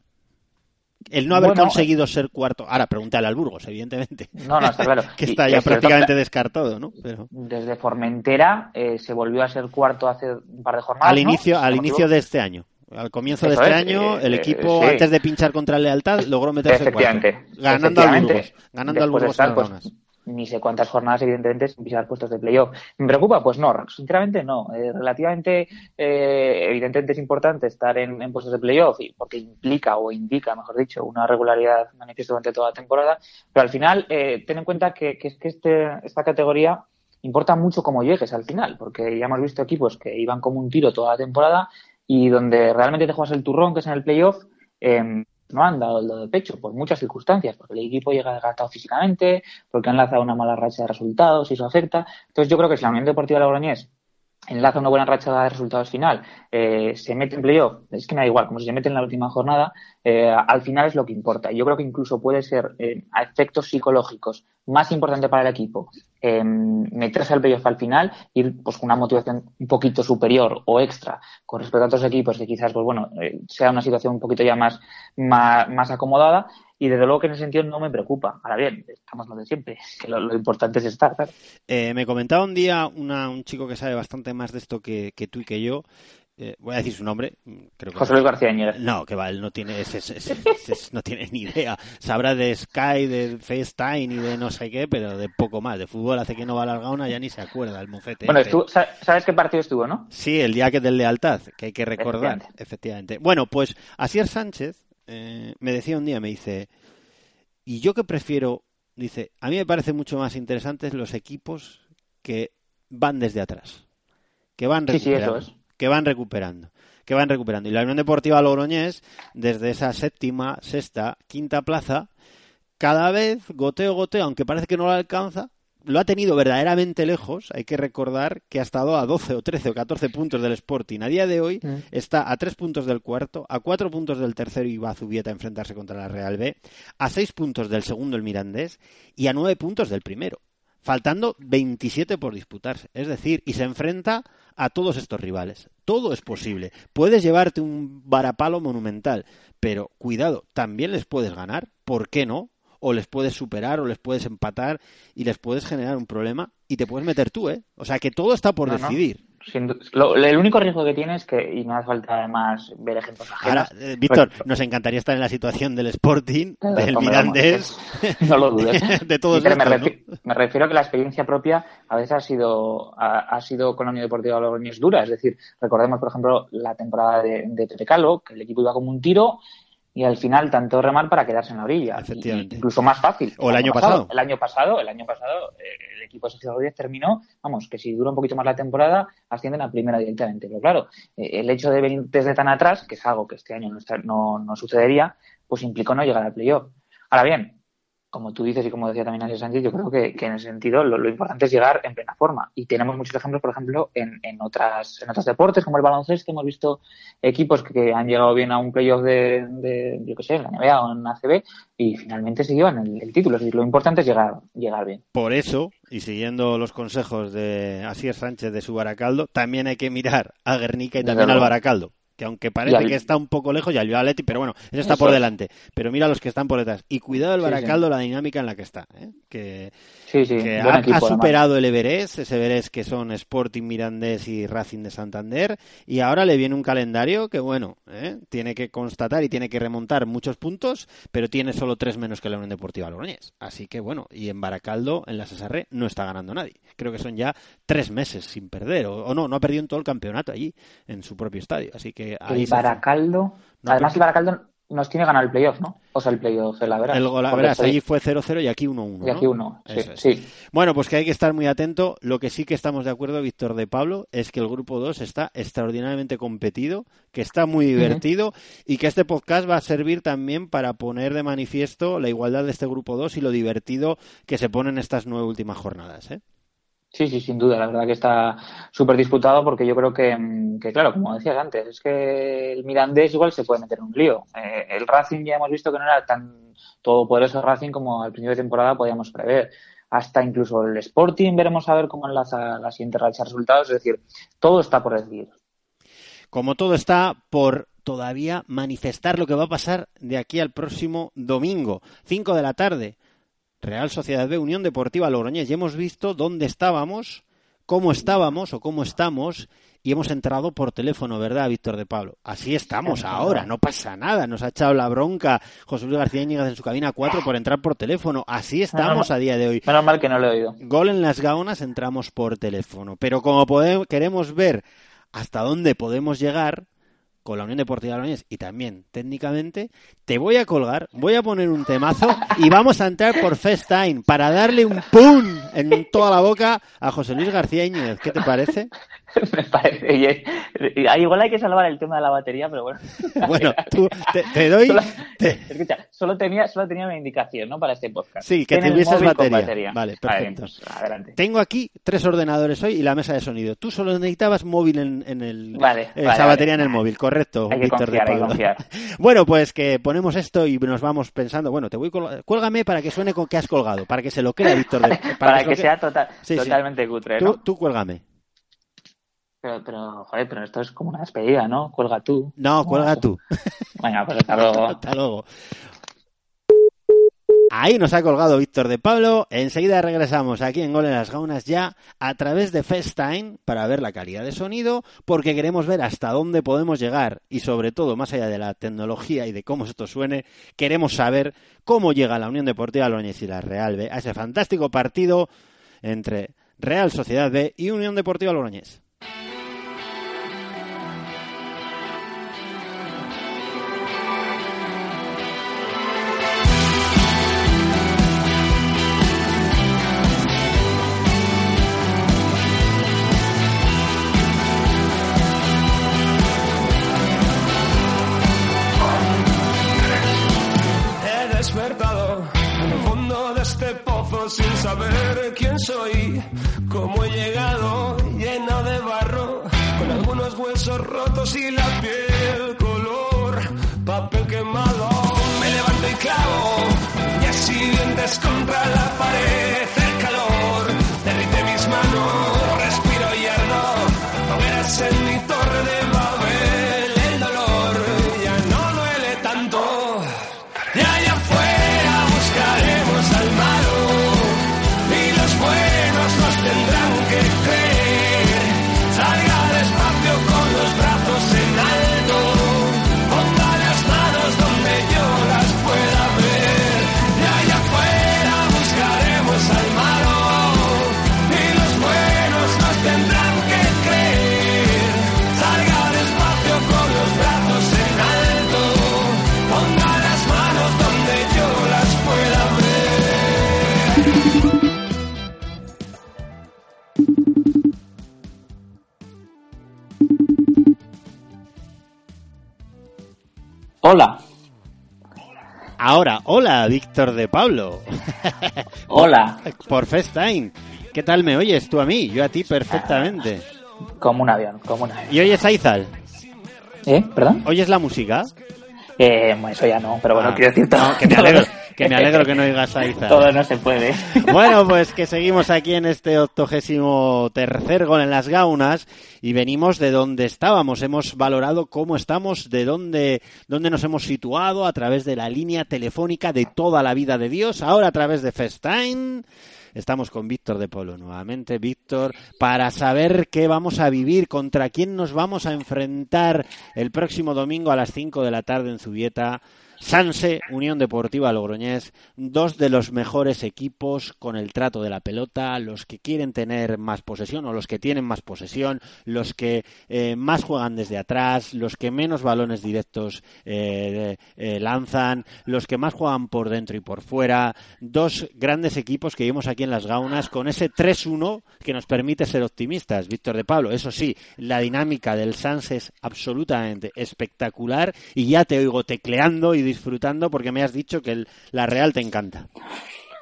El no haber Bueno, conseguido ser cuarto. Ahora, pregúntale al Burgos, evidentemente. No, no, está claro. (laughs) que está ya prácticamente descartado, ¿no? Pero... Desde Formentera eh, se volvió a ser cuarto hace un par de jornadas. al inicio, no al inicio de este año. Al comienzo de este es, año, eh, el eh, equipo, sí. antes de pinchar contra el Lealtad, logró meterse. Efectivamente. Ganando al Efectivamente. Burgos. Ganando al Después Burgos estar, pues, ni sé cuántas jornadas, evidentemente, sin pisar puestos de playoff. ¿Me preocupa? Pues no, sinceramente no. Eh, relativamente, eh, evidentemente es importante estar en, en puestos de playoff y- porque implica o indica, mejor dicho, una regularidad manifiesta durante toda la temporada, pero al final, eh, ten en cuenta que, que es que este, esta categoría importa mucho cómo llegues al final, porque ya hemos visto equipos que iban como un tiro toda la temporada y donde realmente te juegas el turrón, que es en el playoff, eh, no han dado el do de pecho por muchas circunstancias, porque el equipo llega desgastado físicamente, porque han lanzado una mala racha de resultados y eso afecta. Entonces yo creo que si la Unión Deportiva Logroñés enlaza una buena racha de resultados final, eh, se mete en playoff, es que me da igual, como si se mete en la última jornada, eh, al final es lo que importa. Yo creo que incluso puede ser eh, a efectos psicológicos más importante para el equipo eh, meterse al playoff al final, ir pues con una motivación un poquito superior o extra con respecto a otros equipos que quizás pues bueno sea una situación un poquito ya más, más acomodada y desde luego que en ese sentido no me preocupa. Ahora bien, estamos lo de siempre, (laughs) que lo, lo importante es estar. claro. Eh, me comentaba un día una- un chico que sabe bastante más de esto que, que tú y que yo. Eh, voy a decir su nombre. mm, Creo que José Luis García Ñeres. No, que va, él no tiene, ese- (laughs) no tiene ni idea. Sabrá de Sky, de FaceTime y de no sé qué, pero de poco más. De fútbol hace que no va a Largauna, ya ni se acuerda el mofete. Bueno, este. estuvo- ¿sabes qué partido estuvo, no? Sí, el día que del lealtad, que hay que recordar, Efectivamente. efectivamente. Bueno, pues Asier Sánchez eh, me decía un día, me dice, y yo que prefiero, dice, a mí me parece mucho más interesantes los equipos que van desde atrás, que van Sí, sí, recuperando, es. que van recuperando, que van recuperando. Y la Unión Deportiva Logroñés, desde esa séptima, sexta, quinta plaza, cada vez, goteo, goteo, aunque parece que no lo alcanza, lo ha tenido verdaderamente lejos. Hay que recordar que ha estado a 12 o 13 o 14 puntos del Sporting. A día de hoy Mm. está a 3 puntos del cuarto, a 4 puntos del tercero y va a Zubieta a enfrentarse contra la Real B, a 6 puntos del segundo el Mirandés y a 9 puntos del primero. Faltando 27 por disputarse. Es decir, y se enfrenta a todos estos rivales. Todo es posible. Puedes llevarte un varapalo monumental, pero cuidado, también les puedes ganar. ¿Por qué no? O les puedes superar, o les puedes empatar y les puedes generar un problema y te puedes meter tú, ¿eh? O sea que todo está por No, no. decidir. Sin lo- el único riesgo que tiene es que, y no hace falta además ver ejemplos ajenos. Ahora, eh, Víctor, nos encantaría estar en la situación del Sporting, del vamos, no lo dudes. (laughs) de todos Pero me, refi- me refiero a que la experiencia propia a veces ha sido ha, ha sido con la Unión Deportiva Logroñés dura. Es decir, recordemos, por ejemplo, la temporada de, de Pepe Calvo, que el equipo iba como un tiro y al final tanto remar para quedarse en la orilla. Efectivamente. Incluso más fácil. O el año pasado. El año pasado, el año pasado, eh, el equipo de Sergio Rodríguez terminó, vamos, que si dura un poquito más la temporada, ascienden a primera directamente. Pero claro, eh, el hecho de venir desde tan atrás, que es algo que este año no, está- no, no sucedería, pues implicó no llegar al playoff. Ahora bien, como tú dices y como decía también Ángel Sánchez, yo creo que, que en ese sentido lo, lo importante es llegar en plena forma. Y tenemos muchos ejemplos, por ejemplo, en, en, otras, en otros deportes, como el baloncesto, hemos visto equipos que, que han llegado bien a un playoff de, de, yo qué sé, en la NBA o en ACB y finalmente se llevan el, el título. Es decir, lo importante es llegar, llegar bien. Por eso, y siguiendo los consejos de Asier Sánchez de su Baracaldo, también hay que mirar a Guernica y también al. Baracaldo. Que aunque parece al- que está un poco lejos, y al Atleti, pero bueno, ese está Eso por es. delante. Pero mira los que están por detrás. Y cuidado el Sí, sí. Baracaldo, la dinámica en la que está. ¿eh? Que, Sí, sí, que ha, equipo, ha además. superado el Everest, ese Everest que son Sporting Mirandés y Racing de Santander, y ahora le viene un calendario que, bueno, ¿eh? tiene que constatar y tiene que remontar muchos puntos, pero tiene solo tres menos que la Unión Deportiva Logroñés. Así que, bueno, y en Baracaldo, en la Cesarre, no está ganando nadie. Creo que son ya tres meses sin perder, o, o no, no ha perdido en todo el campeonato allí, en su propio estadio. Así que ahí El Baracaldo, No, además pero- el Baracaldo nos tiene ganado el playoff, ¿no? O sea, el playoff, el Averas. El gol, Porque verás, estoy- allí fue 0-0 y aquí 1-1. Y aquí ¿no? uno, sí, Eso es. sí. Bueno, pues que hay que estar muy atento. Lo que sí que estamos de acuerdo, Víctor de Pablo, es que el grupo 2 está extraordinariamente competido, que está muy divertido y que este podcast va a servir también para poner de manifiesto la igualdad de este grupo 2 y lo divertido que se pone en estas nueve últimas jornadas. ¿eh? Sí, sí, sin duda. La verdad que está súper disputado porque yo creo que, mm, que, claro, como decías antes, es que el Mirandés igual se puede meter en un lío. Eh, el Racing ya hemos visto que no era tan todopoderoso Racing como al principio de temporada podíamos prever. Hasta incluso el Sporting veremos a ver cómo enlaza la siguiente racha de resultados. Es decir, todo está por decidir. Como todo está por todavía manifestar lo que va a pasar de aquí al próximo domingo, 5 de la tarde. Real Sociedad B, Unión Deportiva Logroñés. Ya hemos visto dónde estábamos cómo estábamos o cómo estamos y hemos entrado por teléfono, ¿verdad, Víctor de Pablo? Así estamos ahora, no pasa nada. Nos ha echado la bronca José Luis García Íñiguez en su cabina 4 por entrar por teléfono. Así estamos a día de hoy. Menos mal que no lo he oído. Gol en las gaunas, entramos por teléfono. Pero como podemos, queremos ver hasta dónde podemos llegar con la Unión Deportiva Logroñés y también técnicamente, te voy a colgar, voy a poner un temazo y vamos a entrar por FaceTime para darle un pum en toda la boca a José Luis García Íñiguez. ¿Qué te parece? (laughs) Me parece bien. Ah, Igual hay que salvar el tema de la batería, pero bueno. (laughs) Bueno, tú, te, te (laughs) doy... Solo, te- escucha, solo tenía, solo tenía una indicación, ¿no? Para este podcast. Sí, que tuvieses con batería. Vale, perfecto. pues, adelante. Tengo aquí tres ordenadores hoy y la mesa de sonido. Tú solo necesitabas móvil en, en el... Vale, vale, esa vale. batería en el móvil, correcto, Hay que Víctor de confiar, hay que Pablo. confiar. Bueno, pues que ponemos esto y nos vamos pensando, bueno, te voy cuélgame para que suene con que has colgado, para que se lo crea Víctor de Para, lo que sea total, Sí, sí. totalmente cutre, Tú, ¿no? tú cuélgame. Pero, pero, joder, pero esto es como una despedida, ¿no? Cuelga tú. No, cuelga tú. Venga, pues hasta luego. (laughs) Hasta luego. Ahí nos ha colgado Víctor de Pablo. Enseguida regresamos aquí en Gol en las Gaunas ya a través de FaceTime para ver la calidad de sonido, porque queremos ver hasta dónde podemos llegar y sobre todo, más allá de la tecnología y de cómo esto suene, queremos saber cómo llega la Unión Deportiva Logroñés y la Real B a ese fantástico partido entre Real Sociedad B y Unión Deportiva Logroñés. Saber quién soy, cómo he llegado lleno de barro, con algunos huesos rotos y la piel color papel quemado. Me levanto y clavo y así dientes contra la pared. Hola. Ahora, hola, Víctor de Pablo. (laughs) Hola. Por FaceTime. ¿Qué tal me oyes tú a mí? Yo a ti perfectamente. Como un avión, como un avión. ¿Y oyes a Izal? ¿Eh? ¿Perdón? ¿Oyes la música? Eh, bueno, eso ya no, pero bueno, Ah, quiero decir todo. no, (laughs) que me alegro, que me alegro que no oigas a Izal. Todo no se puede. Bueno, pues que seguimos aquí en este octogésimo tercer gol en las gaunas y venimos de donde estábamos. Hemos valorado cómo estamos, de dónde, dónde nos hemos situado a través de la línea telefónica de toda la vida de Dios, ahora a través de FaceTime. Estamos con Víctor de Polo nuevamente. Víctor, para saber qué vamos a vivir, contra quién nos vamos a enfrentar el próximo domingo a las 5 de la tarde en Zubieta. Sanse, Unión Deportiva Logroñés, dos de los mejores equipos con el trato de la pelota, los que quieren tener más posesión o los que tienen más posesión, los que eh, más juegan desde atrás, los que menos balones directos eh, eh, lanzan, los que más juegan por dentro y por fuera, dos grandes equipos que vimos aquí en las Gaunas con ese 3-1 que nos permite ser optimistas, Víctor de Pablo. Eso sí, la dinámica del Sanse es absolutamente espectacular y ya te oigo tecleando y disfrutando porque me has dicho que el- la Real te encanta.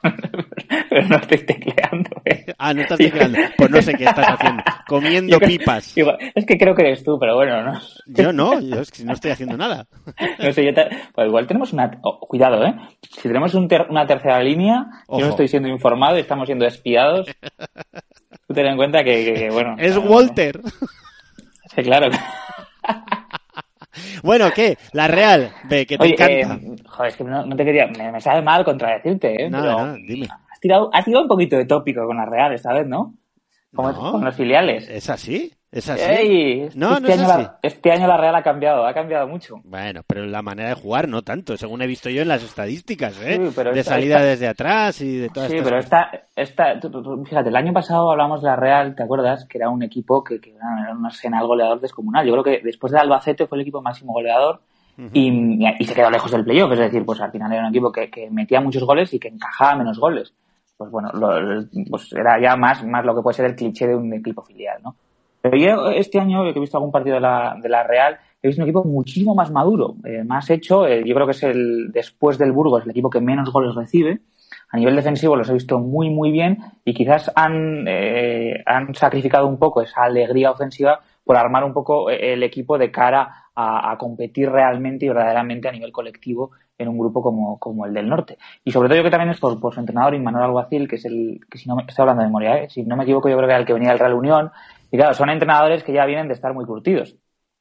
(laughs) Pero no estoy tecleando. ¿eh? Ah, no estás tecleando. Pues no sé qué estás haciendo. Comiendo (laughs) creo- pipas. Igual- es que creo que eres tú, pero bueno, no. Yo no, yo es que no estoy haciendo nada. No sé, yo te- pues igual tenemos una... oh, cuidado, ¿eh? Si tenemos un ter- una tercera línea, Ojo. yo no estoy siendo informado y estamos siendo espiados. Tú ten en cuenta que, que- que, bueno... Es no, Walter. Sí, claro. Bueno, ¿qué? La Real, ve, que te Oye, encanta. eh, joder, es que no, no te quería... Me, me sabe mal contradecirte, ¿eh? Nada, pero nada, dime. Has tirado, has tirado un poquito de tópico con las reales, ¿sabes, no? como No. con los filiales. ¿Es así? ¿Es así? Ey, no, este, no es año así. La, este año la Real ha cambiado, ha cambiado mucho. Bueno, pero la manera de jugar no tanto, según he visto yo en las estadísticas, ¿eh? Sí, pero de esta- salida esta- desde atrás y de todas Sí, estas pero cosas. esta, esta tú- tú- tú- fíjate, el año pasado hablamos de la Real, ¿te acuerdas? Que era un equipo que, que era un arsenal goleador descomunal. Yo creo que después de Albacete fue el equipo máximo goleador y, y se quedó lejos del playoff. Es decir, pues al final era un equipo que, que metía muchos goles y que encajaba menos goles. Pues bueno, lo- pues era ya más, más lo que puede ser el cliché de un equipo filial, ¿no? Pero yo este año, que he visto algún partido de la, de la Real, he visto un equipo muchísimo más maduro, eh, más hecho. eh, yo creo que es el, después del Burgos, el equipo que menos goles recibe. A nivel defensivo los he visto muy, muy bien y quizás han, eh, han sacrificado un poco esa alegría ofensiva por armar un poco eh, el equipo de cara a, a competir realmente y verdaderamente a nivel colectivo en un grupo como, como el del norte. Y sobre todo yo que también es por, por su entrenador, Manuel Alguacil, que es el que si no me, estoy hablando de memoria, ¿eh? si no me equivoco yo creo que era el que venía del Real Unión. Y claro, son entrenadores que ya vienen de estar muy curtidos.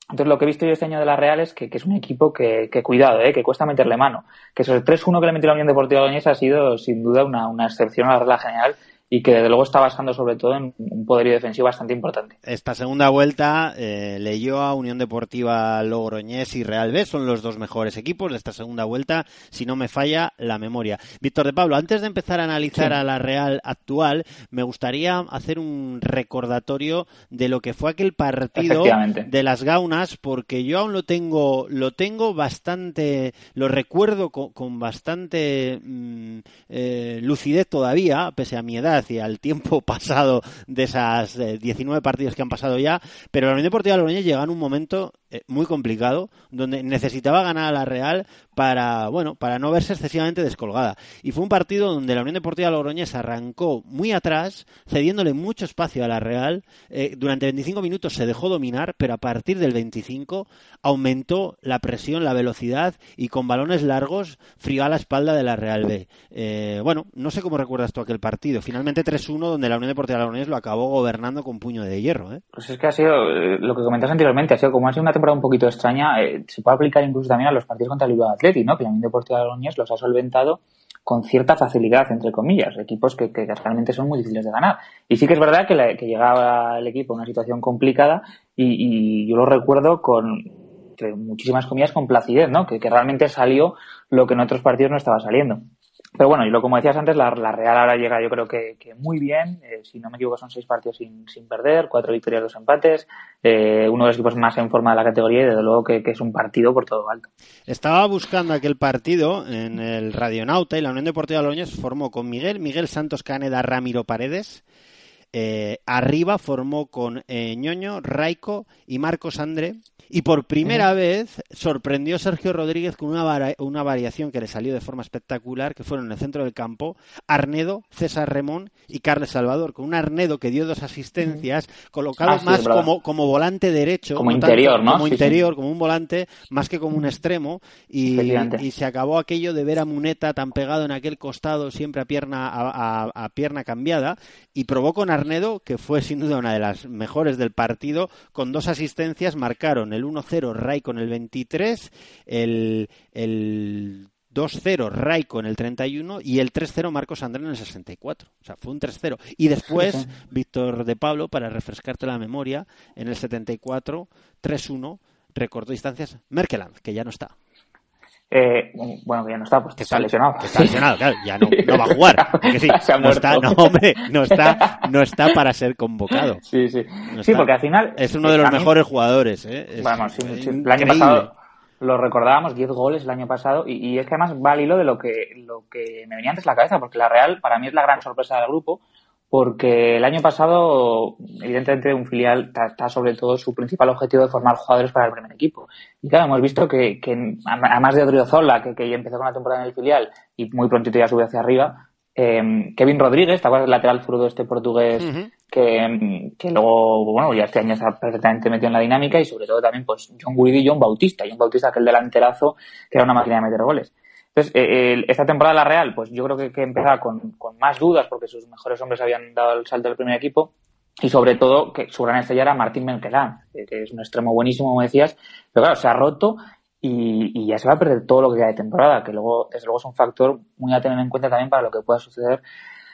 Entonces lo que he visto yo este año de la Real es que, es un equipo que, que cuidado, ¿eh? que cuesta meterle mano. Que sobre el 3-1 que le metió la Unión Deportiva Logroñés ha sido sin duda una, una excepción a la regla general y que desde luego está basando sobre todo en un poderío defensivo bastante importante. Esta segunda vuelta, eh, Leyoa, Unión Deportiva Logroñés y Real B son los dos mejores equipos de esta segunda vuelta, si no me falla la memoria. Víctor de Pablo, antes de empezar a analizar Sí. a la Real actual, me gustaría hacer un recordatorio de lo que fue aquel partido de las Gaunas, porque yo aún lo tengo, lo tengo bastante, lo recuerdo con, con bastante mm, eh, lucidez todavía, pese a mi edad y al tiempo (laughs) pasado de esas eh, 19 partidos que han pasado ya, pero la Unión Deportiva Logroñés llegó en un momento eh, muy complicado, donde necesitaba ganar a la Real para, bueno, para no verse excesivamente descolgada. Y fue un partido donde la Unión Deportiva Logroñés arrancó muy atrás, cediéndole mucho espacio a la Real. Eh, durante 25 minutos se dejó dominar, pero a partir del 25 aumentó la presión, la velocidad y con balones largos frió a la espalda de la Real B. Eh, bueno, no sé cómo recuerdas tú aquel partido. Finalmente 3-1, donde la Unión Deportiva Logroñés lo acabó gobernando con puño de hierro. ¿eh? Pues es que ha sido, eh, lo que comentas anteriormente, ha sido como ha sido una temporada un poquito extraña, eh, se puede aplicar incluso también a los partidos contra el Bilbao Athletic, ¿no? Que la Unión Deportiva de Logroñés los ha solventado con cierta facilidad, entre comillas, equipos que, que realmente son muy difíciles de ganar. Y sí que es verdad que, la- que llegaba el equipo a una situación complicada y, yo lo recuerdo con muchísimas comillas con placidez, ¿no? Que realmente salió lo que en otros partidos no estaba saliendo. Pero bueno, y lo como decías antes, la, la Real ahora llega yo creo que, que muy bien. Eh, si no me equivoco, son seis partidos sin, sin perder, cuatro victorias, dos empates. Eh, uno de los equipos más en forma de la categoría y desde luego que, que es un partido por todo alto. Estaba buscando aquel partido en el Radionauta y la Unión Deportiva Logroñés formó con Miguel, Miguel Santos Caneda, Ramiro Paredes. Eh, arriba formó con Ñoño, Raico y Marcos André. Y por primera vez sorprendió Sergio Rodríguez con una, vara- una variación que le salió de forma espectacular, que fueron en el centro del campo Arnedo, César Remón y Carles Salvador, con un Arnedo que dio dos asistencias, colocado Ah, sí, más como, como volante derecho. Como tanto interior, ¿no? Como Sí, sí. interior, como un volante, más que como un extremo. Y se acabó aquello de ver a Muneta tan pegado en aquel costado, siempre a pierna, a, a- a pierna cambiada, y probó con Arnedo, que fue sin duda una de las mejores del partido, con dos asistencias, marcaron el 1-0 Ray con el 23, el, el 2-0 Ray con el 31 y el 3-0 Marcos André en el 64. O sea, fue un 3-0. Y después. Víctor de Pablo, para refrescarte la memoria, en el 74, 3-1, recortó distancias Merkeland, que ya no está. Eh, bueno, que ya no está, pues Que está lesionado. Que está lesionado, claro, ya no, no va a jugar. (laughs) porque sí, no está, no, hombre, no está, no está para ser convocado. Sí, sí. No Sí, porque al final. Es uno de los mejores jugadores, ¿eh? Es Vamos, sí, sí. El año pasado lo recordábamos, 10 goles el año pasado, y, y es que además va al hilo de lo que, lo que me venía antes la cabeza, porque la Real para mí es la gran sorpresa del grupo, porque el año pasado, evidentemente, un filial está, sobre todo su principal objetivo de formar jugadores para el primer equipo. Y claro, hemos visto que, que además de Odriozola, que, que ya empezó con la temporada en el filial y muy prontito ya sube hacia arriba, eh, Kevin Rodríguez, ¿te acuerdas del lateral zurdo este portugués que, que luego, bueno, ya este año está perfectamente metido en la dinámica y sobre todo también pues John Guidi y John Bautista. John Bautista, aquel delanterazo que era una máquina de meter goles. Entonces, eh, esta temporada la Real, pues yo creo que, empezaba con, más dudas porque sus mejores hombres habían dado el salto del primer equipo y sobre todo que su gran estrella era Martín Menkelán, que, es un extremo buenísimo, como decías, pero claro, se ha roto y, y ya se va a perder todo lo que queda de temporada, que luego, desde luego, es un factor muy a tener en cuenta también para lo que pueda suceder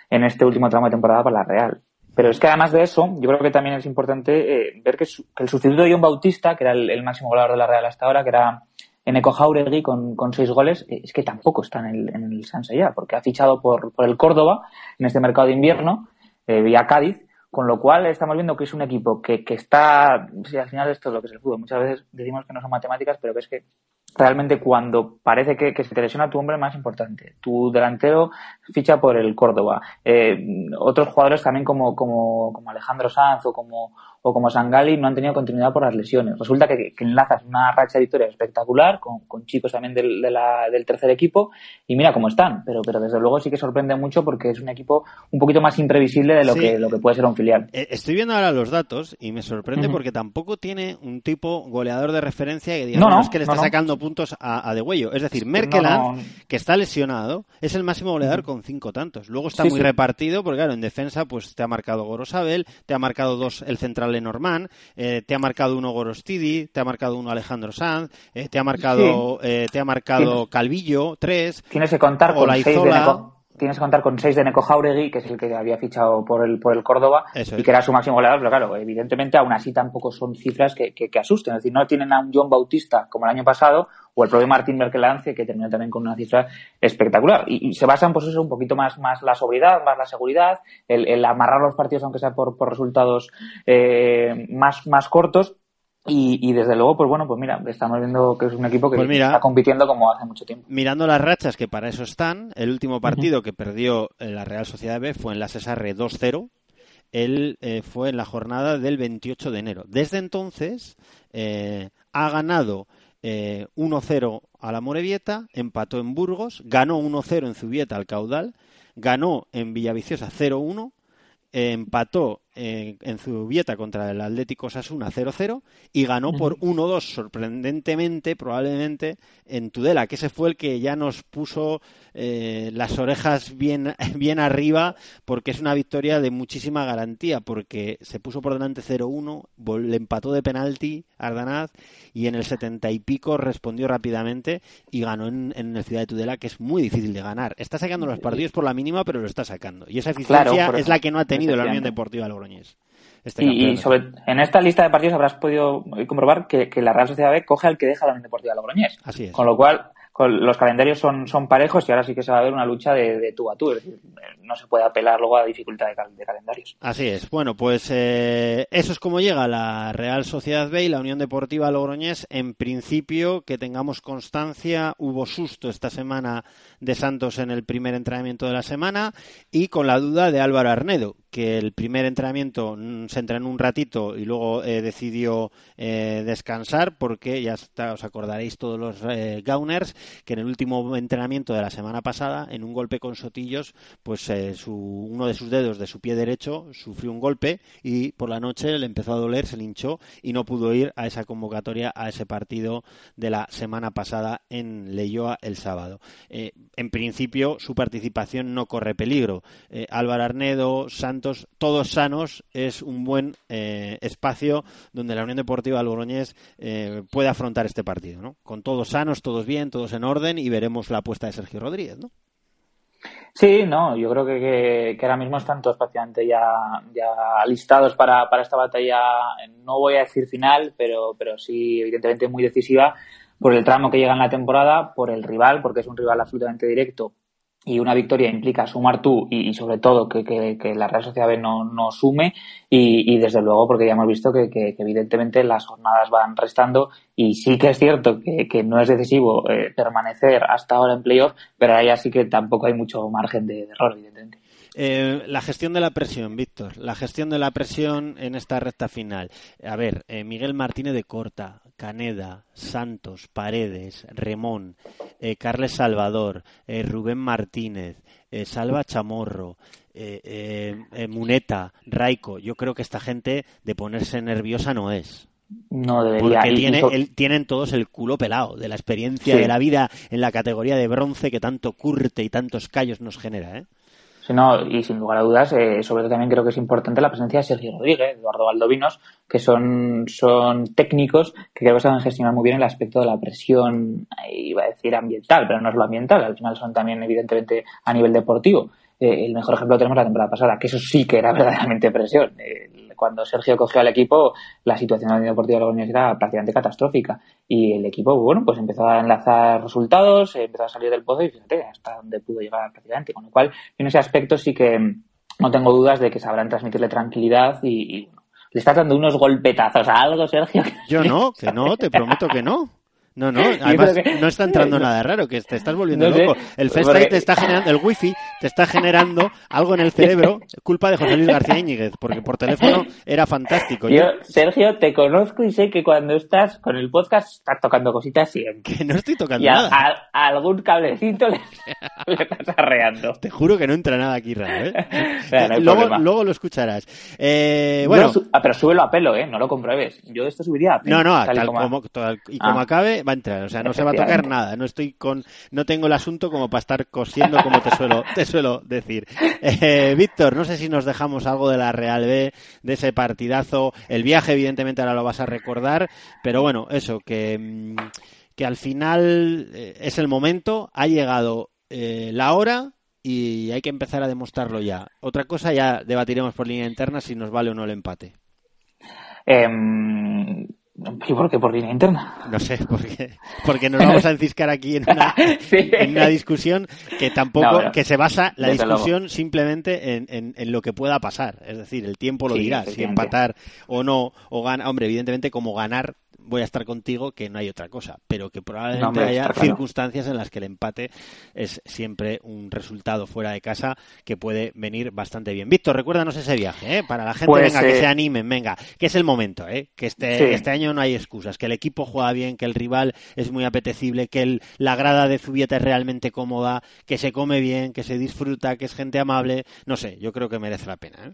en este último tramo de temporada para la Real. Pero es que además de eso, yo creo que también es importante eh, ver que, su- que el sustituto de John Bautista, que era el, el máximo goleador de la Real hasta ahora, que era Eneco Jauregui con, con seis goles, eh, es que tampoco está en el, en ya, porque ha fichado por, el Córdoba en este mercado de invierno, eh, vía Cádiz, con lo cual estamos viendo que es un equipo que, está, sí, al final esto es lo que es el fútbol, muchas veces decimos que no son matemáticas, pero que es que realmente cuando parece que, que se te lesiona tu hombre más importante, tu delantero ficha por el Córdoba, eh, otros jugadores también como, como, como Alejandro Sanz o como, o como Sangali no han tenido continuidad por las lesiones. Resulta que, que enlazas una racha de victorias espectacular con, con chicos también del, de la- del tercer equipo y mira cómo están, pero, pero desde luego sí que sorprende mucho porque es un equipo un poquito más imprevisible de lo, Sí. que, lo que puede ser un filial. Eh, Estoy viendo ahora los datos y me sorprende Ujú. porque tampoco tiene un tipo goleador de referencia que No, digamos no, es que le no, está no. sacando puntos a, a De Huello. Es decir, No, Merkeland, no. que está lesionado, es el máximo goleador con cinco tantos. Luego está Sí, muy sí. repartido porque, claro, en defensa pues te ha marcado Gorosabel, te ha marcado dos el central Lenormand, eh, te ha marcado uno Gorostidi, te ha marcado uno Alejandro Sanz, eh, te ha marcado eh, te ha marcado Calvillo, tres. Tienes que contar con seis de Olaizola. Tienes que contar con seis de Neco Jauregui, que es el que había fichado por el, por el Córdoba, Eso y es. que era su máximo goleador, pero claro, evidentemente aún así tampoco son cifras que, que, que asusten. Es decir, no tienen a un John Bautista como el año pasado, o el propio Martín Merkelance, que terminó también con una cifra espectacular. Y, y se basan, pues eso, un poquito más, más la sobriedad, más la seguridad, el, el amarrar los partidos, aunque sea por, por resultados eh, más, más cortos. Y, y desde luego, pues bueno, pues mira, estamos viendo que es un equipo que Pues mira. está compitiendo como hace mucho tiempo. Mirando las rachas que para eso están, el último partido que perdió eh, la Real Sociedad B fue en la Cesarre 2-0. Él eh, fue en la jornada del 28 de enero. Desde entonces eh, ha ganado eh, 1-0 a la Morevieta, empató en Burgos, ganó 1-0 en Zubieta al Caudal, ganó en Villaviciosa 0-1, eh, empató eh, en Zubieta contra el Atlético Sasuna 0-0 y ganó por 1-2 sorprendentemente, probablemente, en Tudela, que ese fue el que ya nos puso eh, las orejas bien, (laughs) bien arriba porque es una victoria de muchísima garantía, porque se puso por delante 0-1, vol- le empató de penalti Ardanaz y en el 70 y pico respondió rápidamente y ganó en, en el Ciudad de Tudela, que es muy difícil de ganar. Está sacando los partidos por la mínima, pero lo está sacando. Y esa eficiencia Claro, es la que no ha tenido la Unión. Deportiva Logroñés. Este Y, sobre, en esta lista de partidos habrás podido comprobar que, que la Real Sociedad B coge al que deja la Unión Deportiva Logroñés. Así es. Con lo cual, con- los calendarios son, son parejos y ahora sí que se va a ver una lucha de, de tú a tú. Es decir, no se puede apelar luego a dificultad de, cal- de calendarios. Así es. Bueno, pues eh, eso es como llega la Real Sociedad B y la Unión Deportiva Logroñés. En principio, que tengamos constancia, hubo susto esta semana de Santos en el primer entrenamiento de la semana y con la duda de Álvaro Arnedo, que el primer entrenamiento mm, se entrenó un ratito y luego eh, decidió eh, descansar porque ya está, os acordaréis todos los eh, Gauners que en el último entrenamiento de la semana pasada, en un golpe con Sotillos, pues su, uno de sus dedos de su pie derecho sufrió un golpe y por la noche le empezó a doler, se le hinchó y no pudo ir a esa convocatoria, a ese partido de la semana pasada en Leyoa el sábado. En principio, su participación no corre peligro. Álvaro Arnedo, Santos, todos sanos, es un buen eh, espacio donde la Unión Deportiva Logroñés eh, puede afrontar este partido, ¿no? Con todos sanos, todos bien, todos en orden y veremos la apuesta de Sergio Rodríguez, ¿no? Sí, no, yo creo que, ahora mismo están todos prácticamente ya, ya listados para, para esta batalla, no voy a decir final, pero, pero sí evidentemente muy decisiva por el tramo que llega en la temporada, por el rival, porque es un rival absolutamente directo y una victoria implica sumar tú y, sobre todo que, que, la Real Sociedad B no, no sume y, y, desde luego porque ya hemos visto que, que, evidentemente las jornadas van restando y sí que es cierto que, no es decisivo eh, permanecer hasta ahora en playoff, pero ahí sí que tampoco hay mucho margen de, de error, evidentemente. Eh, la gestión de la presión, Víctor. La gestión de la presión en esta recta final. A ver, eh, Miguel Martínez de Corta, Caneda, Santos, Paredes, Remón, eh, Carles Salvador, eh, Rubén Martínez, eh, Salva Chamorro, Muneta, Raico. Yo creo que esta gente de ponerse nerviosa no es. No debería. Porque tiene, tienen todos el culo pelado de la experiencia Sí. de la vida en la categoría de bronce que tanto curte y tantos callos nos genera, ¿eh? Sí, no, y sin lugar a dudas, eh, sobre todo también creo que es importante la presencia de Sergio Rodríguez, Eduardo Valdovinos, que son, son técnicos que creo que saben gestionar muy bien el aspecto de la presión, eh, iba a decir ambiental, pero no es lo ambiental, al final son también evidentemente a nivel deportivo. Eh, el mejor ejemplo lo tenemos la temporada pasada, que eso sí que era (laughs) verdaderamente presión. Cuando Sergio cogió al equipo, la situación del deportivo de la Unión era prácticamente catastrófica. Y el equipo, bueno, pues empezó a enlazar resultados, eh, empezó a salir del pozo y fíjate hasta donde pudo llegar prácticamente. Con lo cual, en ese aspecto sí que no tengo dudas de que sabrán transmitirle tranquilidad y, y bueno, le estás dando unos golpetazos a algo, Sergio. Yo no, (laughs) que no, te prometo que no. No, no, (laughs) además que- no está entrando (laughs) nada raro, que te estás volviendo No sé, loco. El porque- FaceTime te está generando, el wifi te está generando algo en el cerebro, (laughs) culpa de José Luis García Íñiguez, porque por teléfono era fantástico. Yo, Sergio, te conozco y sé que cuando estás con el podcast estás tocando cositas siempre. Que no estoy tocando y a, nada. a- a algún cablecito le, le estás arreando. Te juro que no entra nada aquí raro, ¿eh? No hay luego, luego lo escucharás. Eh, bueno, su- ah, pero súbelo a pelo, ¿eh? No lo compruebes. Yo esto subiría a pelo. No, no, tal tal como- como, tal y como Ah. acabe va a entrar, o sea, no se va a tocar (laughs) nada, no estoy con, no tengo el asunto como para estar cosiendo como te suelo, te suelo decir. Eh, Víctor, no sé si nos dejamos algo de la Real B, de ese partidazo, el viaje evidentemente ahora lo vas a recordar, pero bueno, eso, que, mm, que al final eh, es el momento, ha llegado eh, la hora y hay que empezar a demostrarlo ya. Otra cosa ya debatiremos por línea interna si nos vale o no el empate. Em, ¿Y por qué? ¿Por línea interna? No sé, porque, porque nos vamos a enciscar aquí en una, (laughs) en una discusión que tampoco, No, bueno, que se basa la discusión simplemente en, en- en lo que pueda pasar. Es decir, el tiempo lo Sí, dirá, si empatar o no, o ganar. Hombre, evidentemente como ganar voy a estar contigo que no hay otra cosa, pero que probablemente No, haya claro. circunstancias en las que el empate es siempre un resultado fuera de casa que puede venir bastante bien. Víctor, recuérdanos ese viaje, ¿eh? Para la gente, Pues, venga, que eh, se animen, venga, que es el momento, ¿eh? Que este, Sí. este año no hay excusas, que el equipo juega bien, que el rival es muy apetecible, que el- la grada de Zubieta es realmente cómoda, que se come bien, que se disfruta, que es gente amable, no sé, yo creo que merece la pena, ¿eh?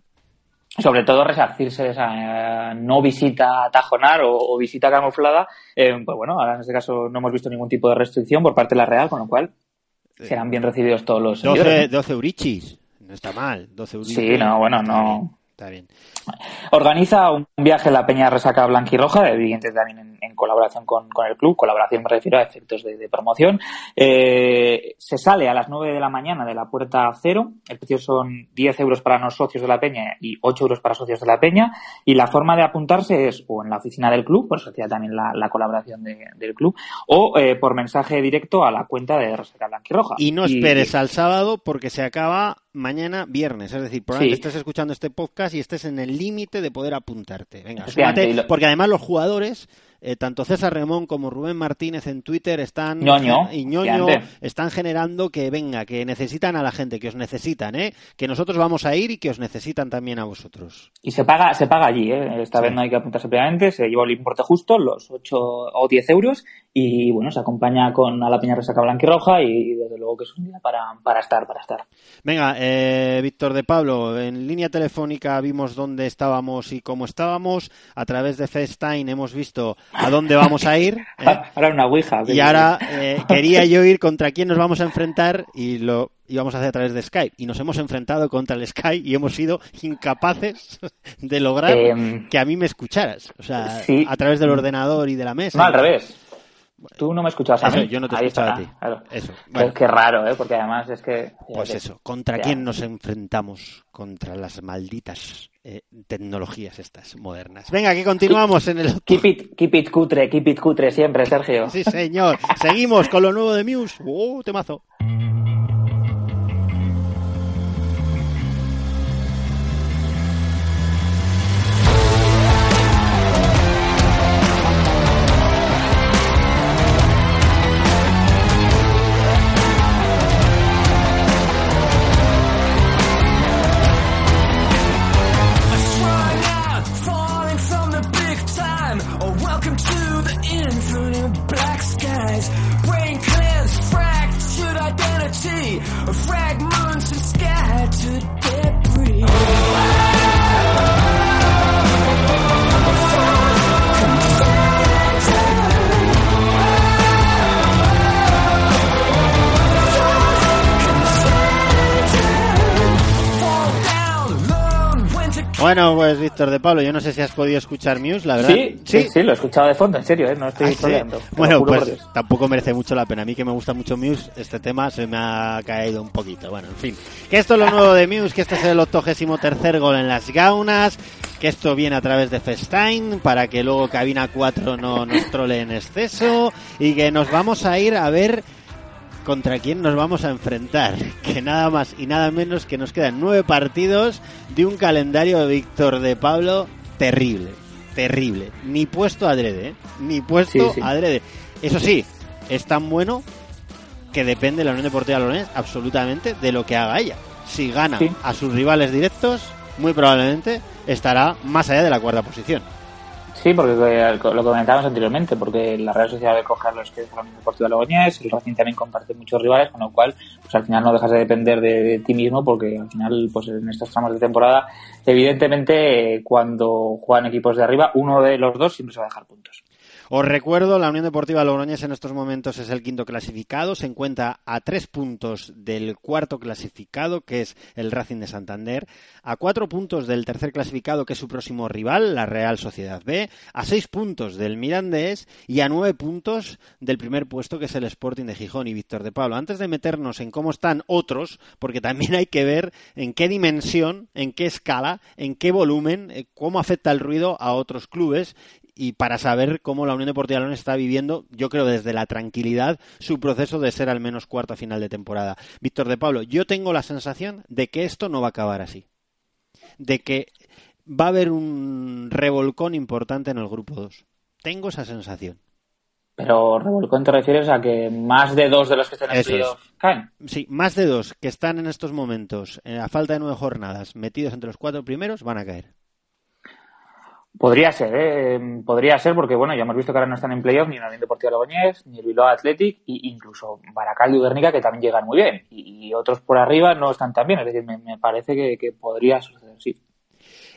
Sobre todo resarcirse de esa eh, no visita a tajonar o, o visita camuflada. Eh, pues bueno, ahora en este caso no hemos visto ningún tipo de restricción por parte de la Real, con lo cual serán bien recibidos todos los 12, seguidores, ¿no? 12 eurichis, no está mal, 12 eurichis. Sí, no, bueno, está no. bien, está bien. Organiza un viaje a la Peña Resaca Blanquirroja, evidentemente también en, en colaboración con, con el club, colaboración me refiero a efectos de, de promoción. Eh, se sale a las 9 de la mañana de la puerta cero, el precio son 10 euros para los socios de la Peña y 8 euros para socios de la Peña, y la forma de apuntarse es o en la oficina del club, por eso hacía también la, la colaboración de- del club, o eh, por mensaje directo a la cuenta de Resaca Blanquirroja. Y no esperes al sábado porque se acaba mañana viernes. Es decir, probablemente Sí. estés escuchando este podcast y estés en el límite de poder apuntarte. Venga, súmate, porque además los jugadores, eh, tanto César Remón como Rubén Martínez en Twitter están Ñoño, y Ñoño están generando que venga, que necesitan a la gente, que os necesitan, ¿eh? que nosotros vamos a ir y que os necesitan también a vosotros. Y se paga, se paga allí, ¿eh? Esta vez no hay que apuntarse previamente, se lleva el importe justo, los 8 o 10 euros, y bueno, se acompaña con a la Peña Resaca Blanquirroja y desde luego que es un día para, para estar, para estar. Venga, eh, Víctor de Pablo, en línea telefónica vimos dónde estábamos y cómo estábamos. A través de FaceTime hemos visto a dónde vamos a ir. (laughs) ¿eh? Ahora una ouija. Y ahora eh, quería (laughs) yo ir contra quién nos vamos a enfrentar y lo íbamos a hacer a través de Skype. Y nos hemos enfrentado contra el Skype y hemos sido incapaces de lograr Em, que a mí me escucharas. O sea, sí. a través del ordenador y de la mesa. No, al revés. Tú no me escuchabas a Eso, mí. yo no te Ahí escuchaba está, a ti. claro. Eso, bueno. Qué, raro, ¿eh? Porque además es que... Pues eso, ¿contra ya. quién nos enfrentamos? Contra las malditas eh, tecnologías estas modernas. Venga, que continuamos en el... Keep it, keep it cutre, keep it cutre siempre, Sergio. Sí, señor. Seguimos con lo nuevo de Muse. ¡Uh, temazo! Bueno, pues Víctor de Pablo, yo no sé si has podido escuchar Muse, la verdad. Sí, sí, sí, lo he escuchado de fondo, en serio, ¿eh? no estoy Ah, te lo Bueno, pues tampoco merece mucho la pena. A mí que me gusta mucho Muse, este tema se me ha caído un poquito. Bueno, en fin. Que esto es lo nuevo de Muse, que este es el octogésimo tercer gol en las gaunas, que esto viene a través de Festine para que luego Cabina 4 no nos trole en exceso y que nos vamos a ir a ver contra quién nos vamos a enfrentar. (laughs) Que nada más y nada menos que nos quedan nueve partidos de un calendario de Víctor de Pablo terrible. Terrible. Ni puesto adrede, ¿eh? Ni puesto Sí, sí. adrede. Eso sí, es tan bueno que depende la Unión Deportiva Lorenz absolutamente de lo que haga ella. Si gana Sí. a sus rivales directos, muy probablemente estará más allá de la cuarta posición. Sí, porque lo comentábamos anteriormente, porque la Real Sociedad de coger los que es la Unión Deportiva Logroñés, el Racing también comparte muchos rivales, con lo cual, pues al final no dejas de depender de, ti mismo, porque al final, pues en estos tramos de temporada, evidentemente, eh, cuando juegan equipos de arriba, uno de los dos siempre se va a dejar puntos. Os recuerdo, la Unión Deportiva Logroñés en estos momentos es el quinto clasificado, se encuentra a tres puntos del cuarto clasificado, que es el Racing de Santander, a cuatro puntos del tercer clasificado, que es su próximo rival, la Real Sociedad B, a seis puntos del Mirandés y a nueve puntos del primer puesto, que es el Sporting de Gijón y Víctor de Pablo. Antes de meternos en cómo están otros, porque también hay que ver en qué dimensión, en qué escala, en qué volumen, eh, cómo afecta el ruido a otros clubes y para saber cómo la Unión Deportiva León está viviendo, yo creo desde la tranquilidad, su proceso de ser al menos cuarta final de temporada. Víctor de Pablo, yo tengo la sensación de que esto no va a acabar así. De que va a haber un revolcón importante en el grupo 2. Tengo esa sensación. Pero, Revolcón, ¿te refieres a que más de dos de los que están en playoff caen? Sí, más de dos que están en estos momentos, eh, a falta de nueve jornadas, metidos entre los cuatro primeros, van a caer. Podría ser, ¿eh? podría ser porque bueno, ya hemos visto que ahora no están en playoff ni la Unión Deportiva Logroñés, ni el Bilbao Athletic, e incluso Baracaldo y Guernica que también llegan muy bien, y, y otros por arriba no están tan bien, es decir, me, me parece que, que podría suceder, sí.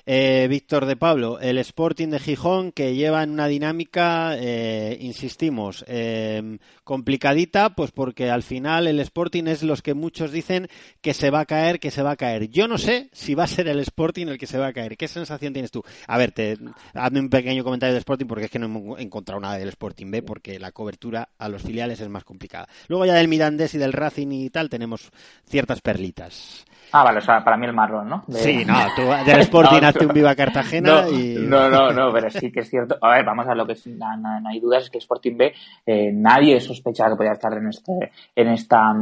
Eh, Víctor de Pablo, el Sporting de Gijón que lleva en una dinámica, eh, insistimos, eh, complicadita, pues porque al final el Sporting es los que muchos dicen que se va a caer, que se va a caer. Yo no sé si va a ser el Sporting el que se va a caer. ¿Qué sensación tienes tú? A ver, te, hazme un pequeño comentario del Sporting porque es que no hemos encontrado nada del Sporting B porque la cobertura a los filiales es más complicada. Luego ya del Mirandés y del Racing y tal tenemos ciertas perlitas. Ah, vale, o sea, para mí el marrón, ¿no? De- Sí, no, tú del (laughs) Sporting No, un Viva Cartagena no, y... No, no, no, pero sí que es cierto. A ver, vamos a lo que no, no- no hay dudas es que Sporting B, eh, nadie sospechaba que podía estar en este, en esta,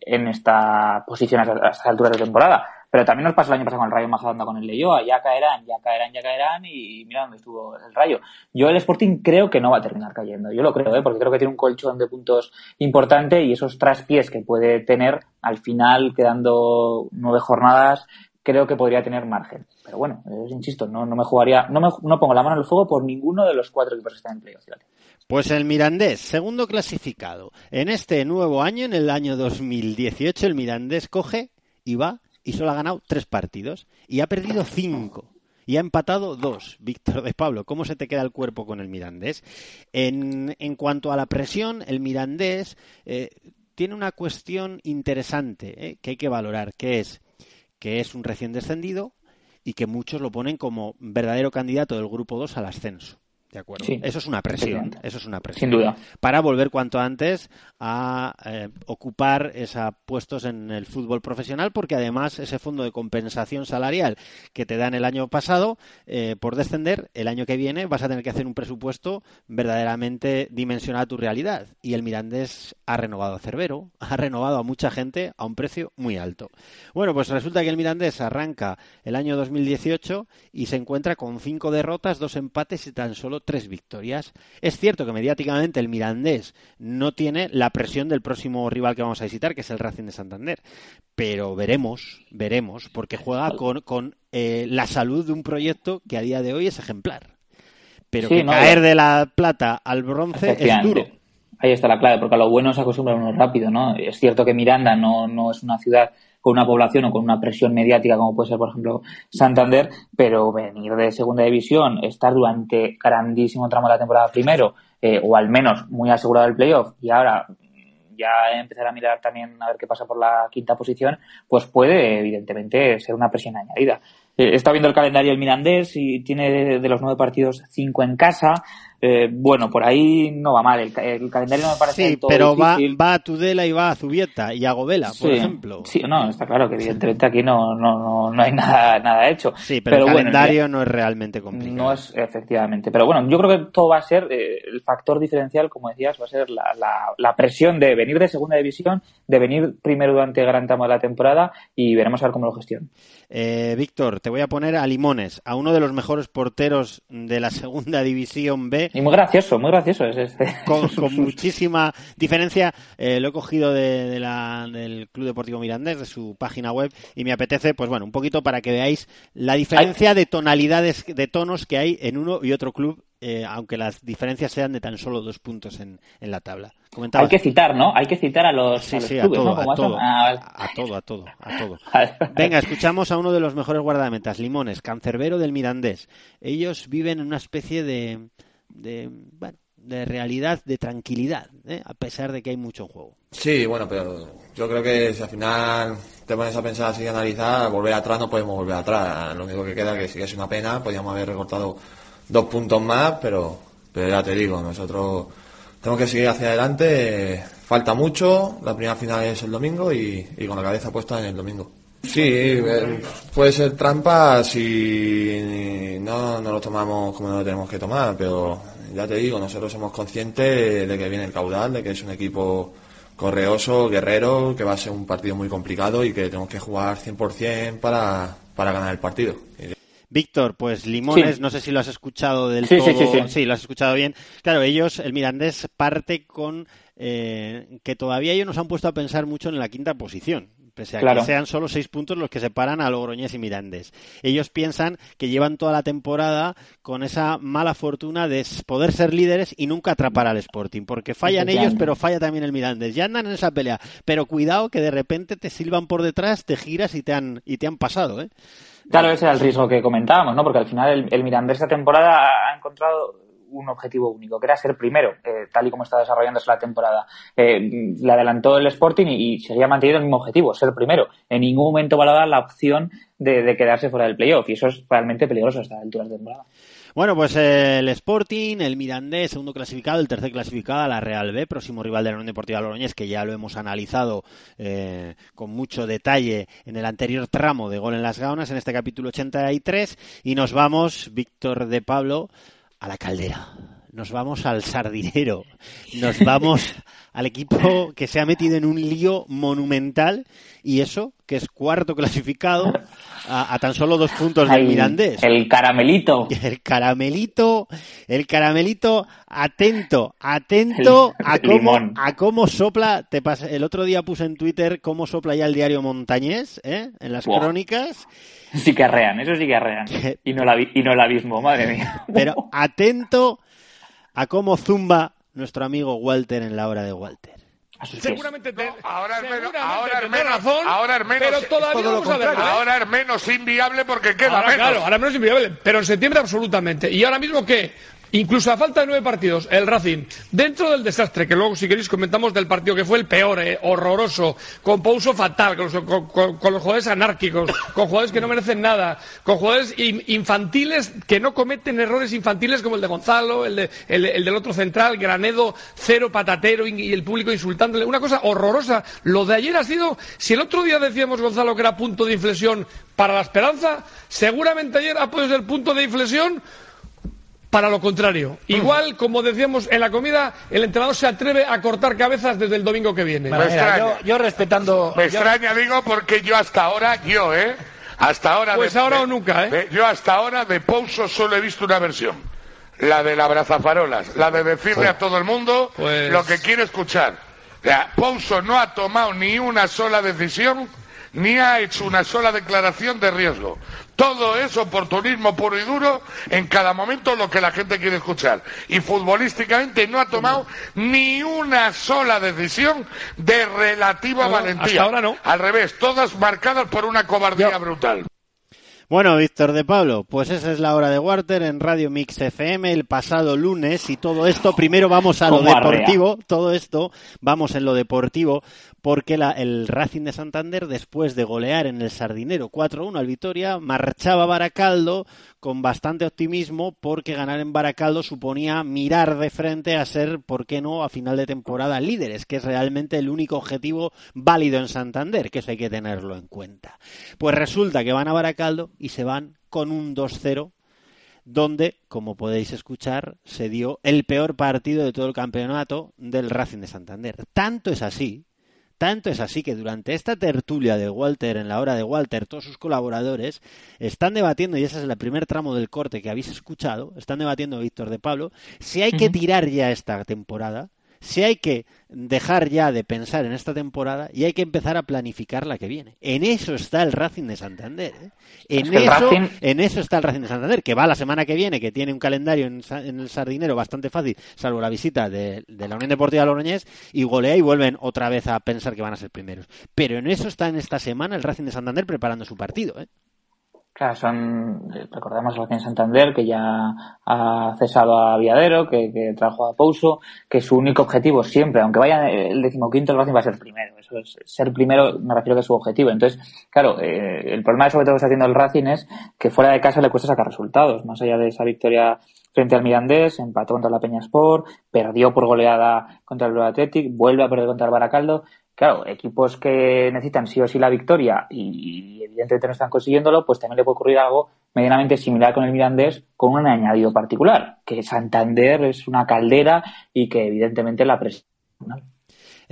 en esta posición a a estas alturas de temporada. Pero también nos pasó el año pasado con el Rayo Majadahonda con el Leyoa, ya caerán, ya caerán, ya caerán y mira dónde estuvo el Rayo. Yo el Sporting creo que no va a terminar cayendo, yo lo creo, ¿eh? porque creo que tiene un colchón de puntos importante y esos traspiés que puede tener al final quedando nueve jornadas creo que podría tener margen. Pero bueno, eh, insisto, no, no me jugaría, no me no pongo la mano en el fuego por ninguno de los cuatro equipos que están en playoff. fíjate. Pues el Mirandés, segundo clasificado. En este nuevo año, en el año 2018, el Mirandés coge y va y solo ha ganado tres partidos y ha perdido cinco. Y ha empatado dos. Víctor de Pablo, ¿cómo se te queda el cuerpo con el Mirandés? En, en cuanto a la presión, el Mirandés eh, tiene una cuestión interesante eh, que hay que valorar, que es que es un recién descendido y que muchos lo ponen como verdadero candidato del grupo 2 al ascenso. ¿De acuerdo? Sí, eso es una presión. Eso es una presión. Sin duda. Para volver cuanto antes a eh, ocupar esos puestos en el fútbol profesional, porque además ese fondo de compensación salarial que te dan el año pasado, eh, por descender, el año que viene vas a tener que hacer un presupuesto verdaderamente dimensionado a tu realidad. Y el Mirandés ha renovado a Cervero, (laughs) ha renovado a mucha gente a un precio muy alto. Bueno, pues resulta que el Mirandés arranca el año 2018 y se encuentra con cinco derrotas, dos empates y tan solo tres victorias. Es cierto que mediáticamente el Mirandés no tiene la presión del próximo rival que vamos a visitar, que es el Racing de Santander. Pero veremos, veremos, porque juega con, con eh, la salud de un proyecto que a día de hoy es ejemplar. Pero Sí, que no, caer de la plata al bronce es duro. Ahí está la clave, porque a lo bueno se acostumbra uno rápido, ¿no? Es cierto que Miranda no, no es una ciudad con una población o con una presión mediática como puede ser, por ejemplo, Santander, pero venir de segunda división, estar durante grandísimo tramo de la temporada primero, eh, o al menos muy asegurado el playoff, y ahora mm, ya empezar a mirar también a ver qué pasa por la quinta posición, pues puede evidentemente ser una presión añadida. Eh, está viendo el calendario el Mirandés y tiene de, de los nueve partidos cinco en casa. Eh, bueno, por ahí no va mal. El, el calendario no me parece Sí, todo pero va, difícil. va a Tudela y va a Zubieta y a Govela, por Sí, ejemplo. Sí, no, está claro que evidentemente aquí no, no, no, no hay (laughs) nada, nada hecho. Sí, pero, el bueno, calendario no es realmente complicado. No es, efectivamente. Pero bueno, yo creo que todo va a ser, eh, el factor diferencial, como decías, va a ser la, la, la presión de venir de segunda división, de venir primero durante gran tramo de la temporada y veremos a ver cómo lo gestionan. Eh, Víctor, te voy a poner a Limones, a uno de los mejores porteros de la (laughs) segunda división B. Y muy gracioso, muy gracioso es este. Con, (laughs) con muchísima diferencia. Eh, lo he cogido de, de la- del Club Deportivo Mirandés, de su página web, y me apetece, pues bueno, un poquito para que veáis la diferencia de tonalidades, de tonos que hay en uno y otro club, eh, aunque las diferencias sean de tan solo dos puntos en, en la tabla. Comentabas. Hay que citar, ¿no? Hay que citar a los, Sí, a los sí, a clubes, todo, ¿no? a todo, Ah, vale. a todo, a todo, a todo. (laughs) Venga, escuchamos a uno de los mejores guardametas, Limones, cancerbero del Mirandés. Ellos viven en una especie de, de, bueno, de realidad, de tranquilidad, ¿eh? a pesar de que hay mucho en juego. Sí, bueno, pero yo creo que si al final te pones a pensar así y analizar, volver atrás no podemos volver atrás. Lo único que queda que sí que es una pena, podríamos haber recortado dos puntos más, pero, pero ya te digo, nosotros tenemos que seguir hacia adelante. Falta mucho, la primera final es el domingo y, y con la cabeza puesta en el domingo. Sí, eh, puede ser trampa si no, no lo tomamos como no lo tenemos que tomar, pero ya te digo, nosotros somos conscientes de que viene el caudal, de que es un equipo correoso, guerrero, que va a ser un partido muy complicado y que tenemos que jugar 100% para, para ganar el partido. Víctor, pues Limones, Sí. no sé si lo has escuchado del Sí, todo. sí, sí, sí. lo has escuchado bien. Claro, ellos, el Mirandés parte con eh, que todavía ellos nos han puesto a pensar mucho en la quinta posición. Pese a Claro. que sean solo seis puntos los que separan a Logroñés y Mirandés. Ellos piensan que llevan toda la temporada con esa mala fortuna de poder ser líderes y nunca atrapar al Sporting. Porque fallan ellos, pero falla también el Mirandés. Ya andan en esa pelea. Pero cuidado que de repente te silban por detrás, te giras y te han, y te han pasado, ¿eh? Claro, ese era el riesgo que comentábamos, ¿no? Porque al final el, el Mirandés esta temporada ha encontrado un objetivo único, que era ser primero, eh, tal y como está desarrollándose la temporada. Eh, le adelantó el Sporting y, y seguía manteniendo el mismo objetivo, ser primero. En ningún momento va la opción de, de quedarse fuera del playoff y eso es realmente peligroso a esta altura de temporada. Bueno, pues el Sporting, el Mirandés, segundo clasificado, el tercer clasificado, la Real B, próximo rival de la Unión Deportiva Logroñés, que ya lo hemos analizado eh, con mucho detalle en el anterior tramo de Gol en las Gaunas, en este capítulo 83, y nos vamos, Víctor de Pablo, a la caldera. Nos vamos al sardinero, nos vamos (laughs) al equipo que se ha metido en un lío monumental y eso, que es cuarto clasificado a, a tan solo dos puntos del Ay, Mirandés. El caramelito. (laughs) El caramelito, el caramelito, atento, atento El- a cómo, limón. a cómo sopla. Te pas- el otro día puse en Twitter cómo sopla ya el diario Montañés, ¿eh? en las crónicas. Sí que arrean, eso sí que arrean. (laughs) Y no, la, y no el abismo, madre mía. Pero atento a cómo zumba nuestro amigo Walter en la hora de Walter. Seguramente te, ahora es menos, seguramente ahora es tendrá menos, razón, ahora es menos, pero todavía todo lo vamos a ver, contrario. ¿eh? ahora es menos inviable porque queda ahora, menos. Claro, ahora menos inviable, pero en septiembre absolutamente. Y ahora mismo que, incluso a falta de nueve partidos, el Racing, dentro del desastre, que luego si queréis comentamos del partido que fue el peor, eh, horroroso, con Pouso fatal, con los, jugadores anárquicos, con jugadores que no merecen nada, con jugadores in- infantiles que no cometen errores infantiles como el de Gonzalo, el, el, el del otro central, Granedo, cero patatero y, y el público insultándole. Una cosa horrorosa. Lo de ayer ha sido, si el otro día decíamos Gonzalo que era punto de inflexión para la esperanza, seguramente ayer ha podido ser punto de inflexión para lo contrario. Igual, como decíamos en la comida, el entrenador se atreve a cortar cabezas desde el domingo que viene. Me extraña. yo respetando. Me extraña, digo, porque yo hasta ahora, yo, ¿eh? Hasta ahora. Pues de- ahora de- o nunca, ¿eh? de- yo hasta ahora de Pouso solo he visto una versión. La de la abrazafarolas. La de decirle a todo el mundo Pues- lo que quiere escuchar. O sea, Pouso no ha tomado ni una sola decisión, ni ha hecho una sola declaración de riesgo. Todo es oportunismo puro y duro en cada momento lo que la gente quiere escuchar. Y futbolísticamente no ha tomado ni una sola decisión de relativa valentía. hasta ahora no. Al revés, todas marcadas por una cobardía brutal. Bueno, Víctor de Pablo, pues esa es la hora de Walter en Radio Mix FM el pasado lunes y todo esto, primero vamos a lo deportivo, todo esto, vamos en lo deportivo, porque la- el Racing de Santander, después de golear en el Sardinero 4-1 al Vitoria, marchaba Baracaldo con bastante optimismo porque ganar en Baracaldo suponía mirar de frente a ser, ¿por qué no?, a final de temporada líderes, que es realmente el único objetivo válido en Santander, que eso hay que tenerlo en cuenta. Pues resulta que van a Baracaldo y se van con un 2-0 donde, como podéis escuchar, se dio el peor partido de todo el campeonato del Racing de Santander. Tanto es así, tanto es así que durante esta tertulia de Walter, en la hora de Walter, todos sus colaboradores están debatiendo, y ese es el primer tramo del corte que habéis escuchado, están debatiendo Víctor de Pablo, si hay que tirar ya esta temporada, si hay que dejar ya de pensar en esta temporada y hay que empezar a planificar la que viene. En eso está el Racing de Santander. ¿eh? En, Es que el eso, Racing- en eso está el Racing de Santander, que va la semana que viene, que tiene un calendario en, el Sardinero bastante fácil, salvo la visita de, de la Unión Deportiva Logroñés, y golea y vuelven otra vez a pensar que van a ser primeros. Pero en eso está en esta semana el Racing de Santander preparando su partido. ¿eh? Son, recordemos el Racing Santander, que ya ha cesado a Viadero, que, que trajo a Pouso, que su único objetivo siempre, aunque vaya el decimoquinto, el Racing va a ser primero. Eso es, ser primero, me refiero que es su objetivo. Entonces, claro, eh, el problema sobre todo que está haciendo el Racing es que fuera de casa le cuesta sacar resultados, más allá de esa victoria frente al Mirandés, empató contra la Peña Sport, perdió por goleada contra el Athletic, vuelve a perder contra el Baracaldo. Claro, equipos que necesitan sí o sí la victoria y, evidentemente no están consiguiéndolo, pues también le puede ocurrir algo medianamente similar con el Mirandés con un añadido particular, que Santander es una caldera y que evidentemente la presión.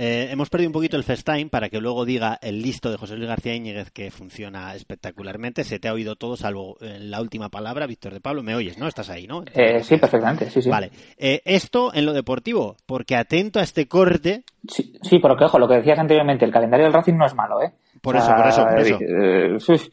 Eh, hemos perdido un poquito el FaceTime para que luego diga el listo de José Luis García Íñiguez que funciona espectacularmente. Se te ha oído todo, salvo eh, la última palabra, Víctor de Pablo. ¿Me oyes, no? Estás ahí, ¿no? Eh, sí, perfectamente, sí, sí. Vale. Eh, esto en lo deportivo, porque atento a este corte. Sí, sí, porque ojo, lo que decías anteriormente, el calendario del Racing no es malo, ¿eh? Por eso, por eso, por eso.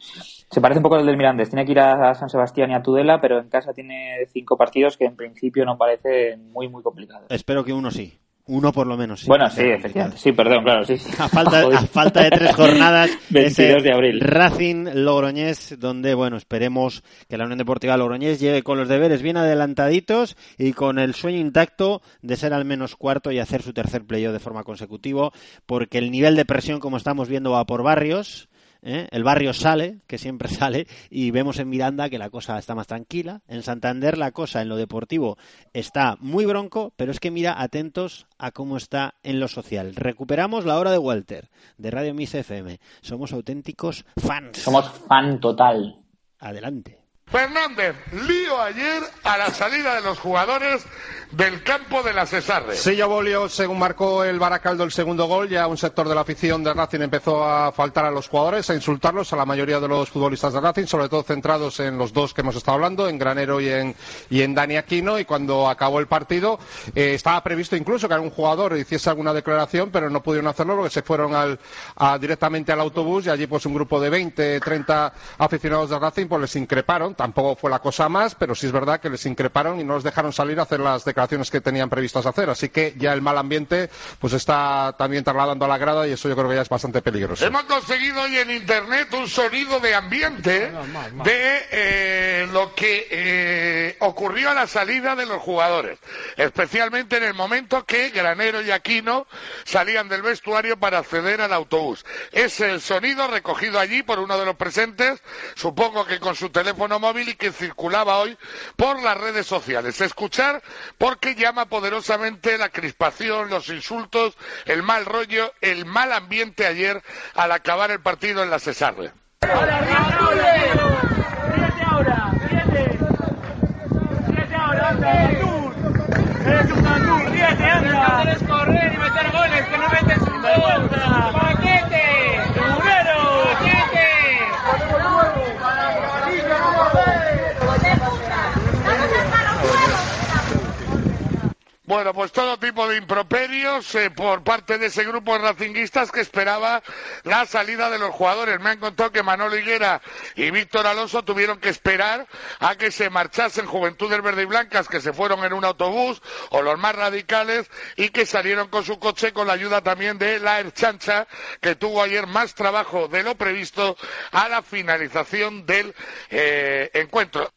se parece un poco al del Mirandés. Tiene que ir a San Sebastián y a Tudela, pero en casa tiene cinco partidos que en principio no parecen muy, muy complicados. Espero que uno sí. Uno por lo menos sí. Bueno, sí, efectivamente. Sí, perdón, claro, sí. sí. A falta, a (laughs) falta de tres jornadas, 22 (laughs) ese de abril. Racing Logroñés, donde, bueno, esperemos que la Unión Deportiva Logroñés llegue con los deberes bien adelantaditos y con el sueño intacto de ser al menos cuarto y hacer su tercer playoff de forma consecutiva, porque el nivel de presión, como estamos viendo, va por barrios. ¿Eh? El barrio sale, que siempre (laughs) sale, y vemos en Miranda que la cosa está más tranquila. En Santander la cosa en lo deportivo está muy bronco, pero es que mira, atentos a cómo está en lo social. Recuperamos la hora de Walter, de Radio Miss FM. Somos auténticos fans. Somos fan total. Adelante. Fernández, lío ayer a la salida de los jugadores del campo de la Cesarre. Silla Bolio, según marcó el Baracaldo el segundo gol, ya un sector de la afición de Racing empezó a faltar a los jugadores, a insultarlos, a la mayoría de los futbolistas de Racing, sobre todo centrados en los dos que hemos estado hablando, en Granero y en, Dani Aquino, y cuando acabó el partido eh, estaba previsto incluso que algún jugador hiciese alguna declaración, pero no pudieron hacerlo porque se fueron al- directamente al autobús y allí pues un grupo de 20, 30 aficionados de Racing pues les increparon, tampoco fue la cosa más, pero sí es verdad que les increparon y no les dejaron salir a hacer las declaraciones que tenían previstas hacer, así que ya el mal ambiente pues está también trasladando a la grada y eso yo creo que ya es bastante peligroso. Hemos conseguido hoy en Internet un sonido de ambiente de eh, lo que eh, ocurrió a la salida de los jugadores, especialmente en el momento que Granero y Aquino salían del vestuario para acceder al autobús. Es el sonido recogido allí por uno de los presentes, supongo que con su teléfono móvil y que circulaba hoy por las redes sociales. Escuchar porque llama poderosamente la crispación, los insultos, el mal rollo, el mal ambiente ayer al acabar el partido en la Cesarre. ¡Segurero! ¡Paquete! Bueno, pues todo tipo de improperios eh, por parte de ese grupo de racinguistas que esperaba la salida de los jugadores. Me han contado que Manolo Higuera y Víctor Alonso tuvieron que esperar a que se marchasen Juventudes Verde y Blancas, que se fueron en un autobús, o los más radicales, y que salieron con su coche con la ayuda también de la Erchancha, que tuvo ayer más trabajo de lo previsto a la finalización del eh, encuentro.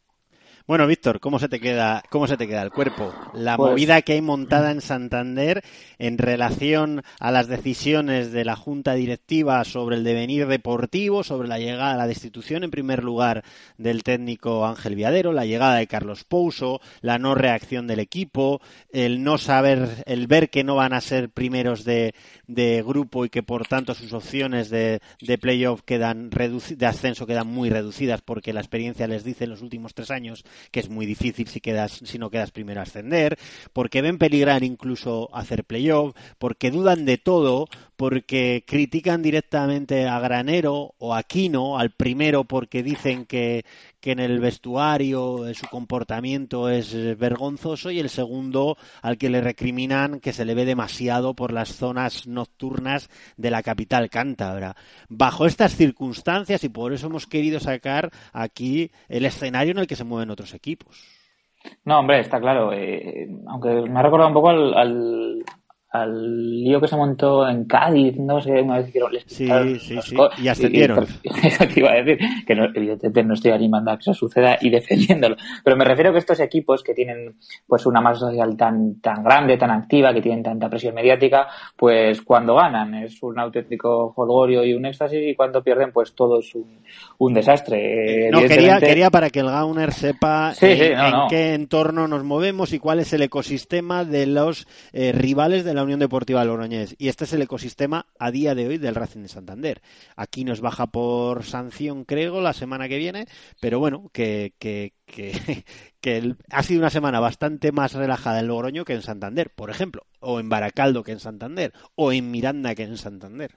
Bueno, Víctor, ¿cómo se te queda, cómo se te queda el cuerpo? La Pues- movida que hay montada en Santander en relación a las decisiones de la Junta Directiva sobre el devenir deportivo, sobre la llegada a la destitución, en primer lugar, del técnico Ángel Viadero, la llegada de Carlos Pouso, la no reacción del equipo, el no saber, el ver que no van a ser primeros de, de grupo y que por tanto sus opciones de, de playoff quedan de ascenso quedan muy reducidas porque la experiencia les dice en los últimos tres años que es muy difícil si quedas si no quedas primero a ascender porque ven peligrar incluso hacer playoff porque dudan de todo porque critican directamente a Granero o a Quino al primero porque dicen que que en el vestuario su comportamiento es eh, vergonzoso y el segundo al que le recriminan que se le ve demasiado por las zonas nocturnas de la capital cántabra. Bajo estas circunstancias y por eso hemos querido sacar aquí el escenario en el que se mueven otros equipos. No, hombre, está claro. eh, aunque me ha recordado un poco al, al lío que se montó en Cádiz, no sé, una vez hicieron... les Sí, sí, sí, y ascendieron. (laughs) Eso te iba a decir, que no, evidentemente no estoy animando a que eso suceda y defendiéndolo. Pero me refiero a que estos equipos que tienen pues una masa social tan, tan grande, tan activa, que tienen tanta presión mediática, pues cuando ganan es un auténtico jolgorio y un éxtasis y cuando pierden pues todo es un, un desastre. No, quería, quería para que el Gauner sepa Sí, en, sí, no, en no. qué entorno nos movemos y cuál es el ecosistema de los eh, rivales de la Unión Deportiva Logroñés. Y este es el ecosistema a día de hoy del Racing de Santander. Aquí nos baja por sanción, creo, la semana que viene, pero bueno, que, que, que, (laughs) ha sido una semana bastante más relajada en Logroño que en Santander, por ejemplo, o en Baracaldo que en Santander, o en Miranda que en Santander.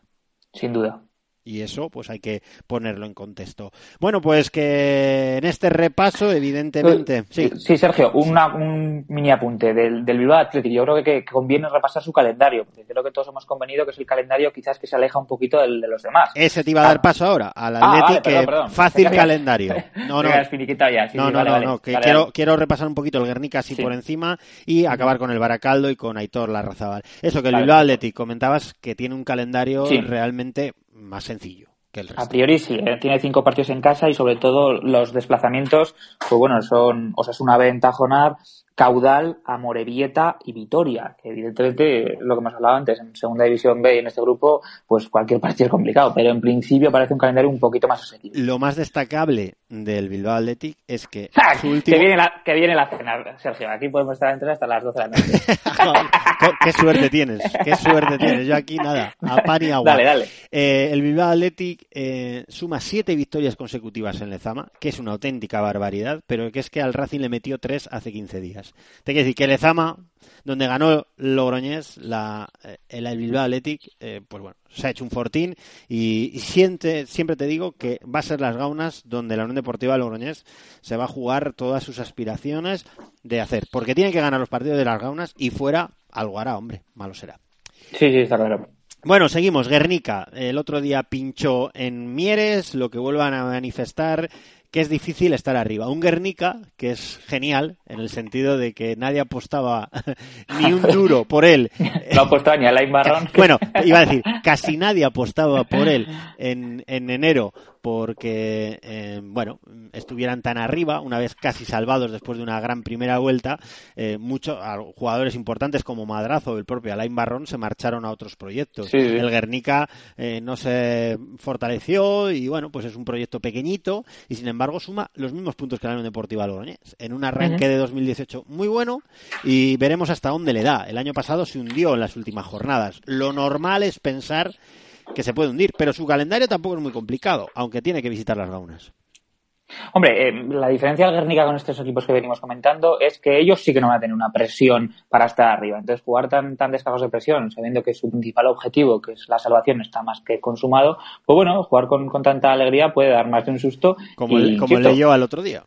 Sin duda. Y eso, pues hay que ponerlo en contexto. Bueno, pues que en este repaso, evidentemente, sí. Sí, Sergio, una- un mini apunte del, del Bilbao Athletic. Yo creo que, que conviene repasar su calendario, porque creo que todos hemos convenido que es el calendario quizás que se aleja un poquito del de los demás. Ese te iba a dar paso ahora, al Ah, Athletic, vale, perdón, fácil calendario. (laughs) No, no. ya, sí, no, sí, no, vale, no, vale. no, que quiero, quiero repasar un poquito el Guernica así Sí. por encima y acabar con el Baracaldo y con Aitor Larrazabal. Eso, que el Bilbao. Athletic comentabas que tiene un calendario realmente más sencillo que el resto. A priori sí, ¿eh? tiene cinco partidos en casa y sobre todo los desplazamientos, pues bueno, son Osasuna B en Tajonar, Caudal, Amorebieta y Vitoria, que evidentemente lo que hemos hablado antes, en segunda división B y en este grupo, pues cualquier partido es complicado, pero en principio parece un calendario un poquito más asequible. Lo más destacable del Bilbao Athletic es que (laughs) ¡Ah! su último... Que viene la, que viene la cena, Sergio. Aquí podemos estar entre hasta las 12 de la noche. (laughs) Qué suerte tienes, qué suerte tienes. Yo aquí nada, a pan y agua. Dale, dale. Eh, el Bilbao Athletic eh, suma siete victorias consecutivas en Lezama, que es una auténtica barbaridad, pero que es que al Racing le metió tres hace 15 días. Te quiero decir que Lezama, donde ganó Logroñés, la, eh, el Bilbao Athletic, eh, pues bueno, se ha hecho un fortín y, y siente, siempre te digo que va a ser las gaunas donde la Unión Deportiva Logroñés se va a jugar todas sus aspiraciones de hacer, porque tiene que ganar los partidos de las gaunas y fuera algo hará, hombre, malo será. Sí, sí, está claro. Bueno, seguimos. Guernica. El otro día pinchó en Mieres, lo que vuelvan a manifestar que es difícil estar arriba. Un Guernica que es genial en el sentido de que nadie apostaba (laughs) ni un duro por él. (laughs) No apostaba ni a Lain Barrón. Bueno, iba a decir, casi nadie apostaba por él en, en enero porque, eh, bueno, estuvieran tan arriba, una vez casi salvados después de una gran primera vuelta, eh, muchos jugadores importantes como Madrazo o el propio Alain Barrón se marcharon a otros proyectos. Sí, sí. El Guernica eh, no se fortaleció y, bueno, pues es un proyecto pequeñito y, sin embargo, suma los mismos puntos que la Unión Deportiva Logroñés. En un arranque de 2018 muy bueno y veremos hasta dónde le da. El año pasado se hundió en las últimas jornadas. Lo normal es pensar que se puede hundir, pero su calendario tampoco es muy complicado, aunque tiene que visitar las gaunas. Hombre, eh, la diferencia del Guernica con estos equipos que venimos comentando es que ellos sí que no van a tener una presión para estar arriba. Entonces, jugar tan, tan descargados de presión, sabiendo que su principal objetivo, que es la salvación, está más que consumado, pues bueno, jugar con, con tanta alegría puede dar más de un susto. Como, y, el- como insisto, leyó al otro día.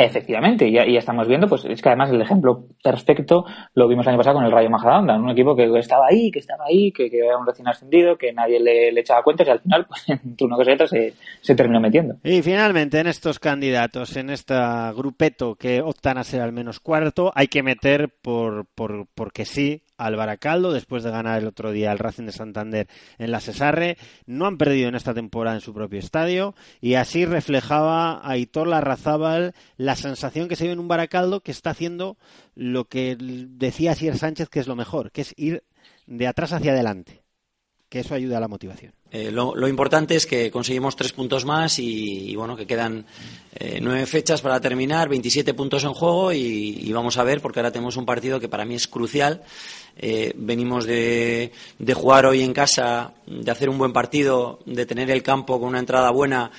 Efectivamente, y ya, ya estamos viendo, pues es que además el ejemplo perfecto lo vimos el año pasado con el Rayo Majadahonda, un equipo que estaba ahí, que estaba ahí, que, que era un recién ascendido, que nadie le, echaba cuentas y al final, (laughs) pues entre una cosa y otra se, se terminó metiendo. Y finalmente, en estos candidatos, en este grupeto que optan a ser al menos cuarto, hay que meter por, por porque sí al Baracaldo después de ganar el otro día el Racing de Santander en la Cesarre. No han perdido en esta temporada en su propio estadio y así reflejaba a Hitor Larrazábal la sensación que se ve en un Baracaldo que está haciendo lo que decía Sier Sánchez que es lo mejor, que es ir de atrás hacia adelante. Que eso ayuda a la motivación. Eh, lo, importante es que conseguimos tres puntos más y, bueno, que quedan eh, nueve fechas para terminar, 27 puntos en juego y, y, vamos a ver porque ahora tenemos un partido que para mí es crucial. Eh, venimos de, de, jugar hoy en casa, de hacer un buen partido, de tener el campo con una entrada buena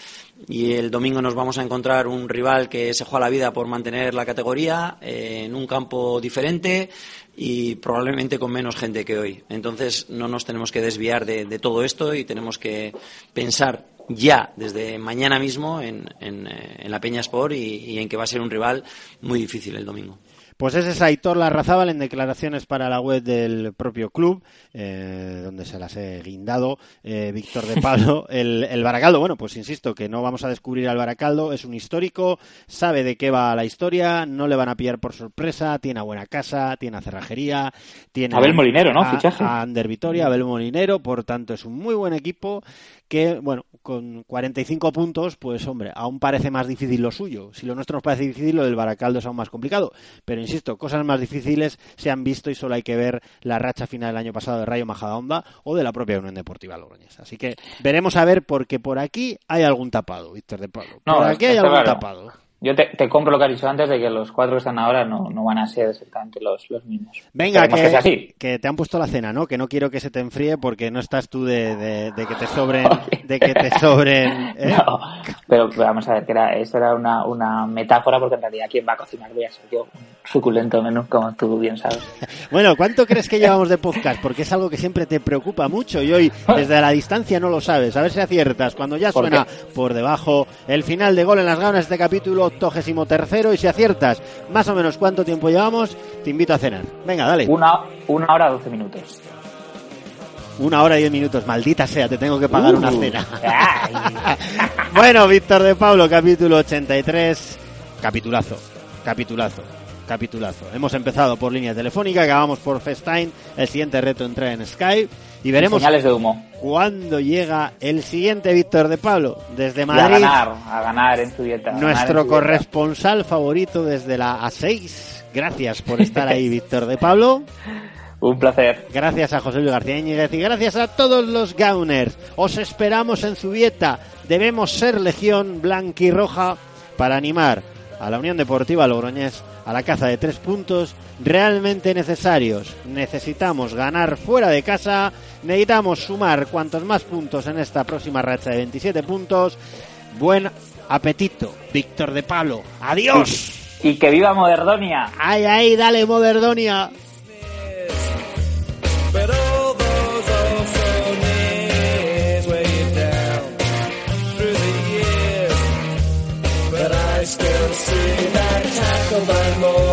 y el domingo nos vamos a encontrar un rival que se juega la vida por mantener la categoría eh, en un campo diferente y probablemente con menos gente que hoy. Entonces no nos tenemos que desviar de, todo esto y tenemos que pensar ya desde mañana mismo en, en, en la Peña Sport y en que va a ser un rival muy difícil el domingo. Pues ese es Aitor Larrazábal en declaraciones para la web del propio club, eh, donde se las he guindado, eh, Víctor de Pablo, (laughs) el, el, Baracaldo. Bueno, pues insisto que no vamos a descubrir al Baracaldo, es un histórico, sabe de qué va la historia, no le van a pillar por sorpresa, tiene a buena casa, tiene a cerrajería, tiene Abel Molinero, ¿no? A, Fichaje. a Ander Vitoria, Abel Molinero, por tanto es un muy buen equipo que, bueno, con 45 puntos, pues hombre, aún parece más difícil lo suyo. Si lo nuestro nos parece difícil, lo del Baracaldo es aún más complicado. Pero insisto, cosas más difíciles se han visto y solo hay que ver la racha final del año pasado de Rayo Majadahonda o de la propia Unión Deportiva Logroñés. Así que veremos a ver porque por aquí hay algún tapado, Víctor de Pablo. Por no, aquí hay algún claro. tapado. Yo te, te, compro lo que has dicho antes de que los cuatro que están ahora no, no van a ser exactamente los, los mismos. Venga, que, que, sea así. que, te han puesto la cena, ¿no? Que no quiero que se te enfríe porque no estás tú de, de, de que te sobren, (laughs) de que te sobren. (laughs) ¿eh? No, pero, pero, vamos a ver, que era, esto era una, una metáfora porque en realidad quien va a cocinar voy a ser yo. Un suculento menú, como tú bien sabes. (laughs) bueno, ¿cuánto crees que llevamos de podcast? Porque es algo que siempre te preocupa mucho y hoy desde la distancia no lo sabes. A ver si aciertas. Cuando ya suena ¿Por, por debajo el final de gol en las gaunas de este capítulo, octogésimo tercero y si aciertas más o menos cuánto tiempo llevamos, te invito a cenar. Venga, dale. Una, una hora doce minutos. Una hora y diez minutos, maldita sea, te tengo que pagar uh, una cena. (laughs) bueno, Víctor de Pablo, capítulo 83, capitulazo, capitulazo, capitulazo. Hemos empezado por línea telefónica, acabamos por FaceTime, el siguiente reto entra en Skype y veremos señales de humo. cuándo llega el siguiente Víctor de Pablo desde Madrid. A ganar, a ganar en su dieta. Nuestro corresponsal favorito desde la A6. Gracias por estar ahí, (laughs) Víctor de Pablo. Un placer. Gracias a José Luis García Íñiguez y gracias a todos los Gauners. Os esperamos en Zubieta. Debemos ser legión blanquirroja para animar a la Unión Deportiva Logroñés a la caza de tres puntos realmente necesarios. Necesitamos ganar fuera de casa, necesitamos sumar cuantos más puntos en esta próxima racha de 27 puntos. Buen apetito, Víctor de Pablo. Adiós. Y, y que viva Moderdonia. Ay, ay, dale Moderdonia. Sit back, tackle by more.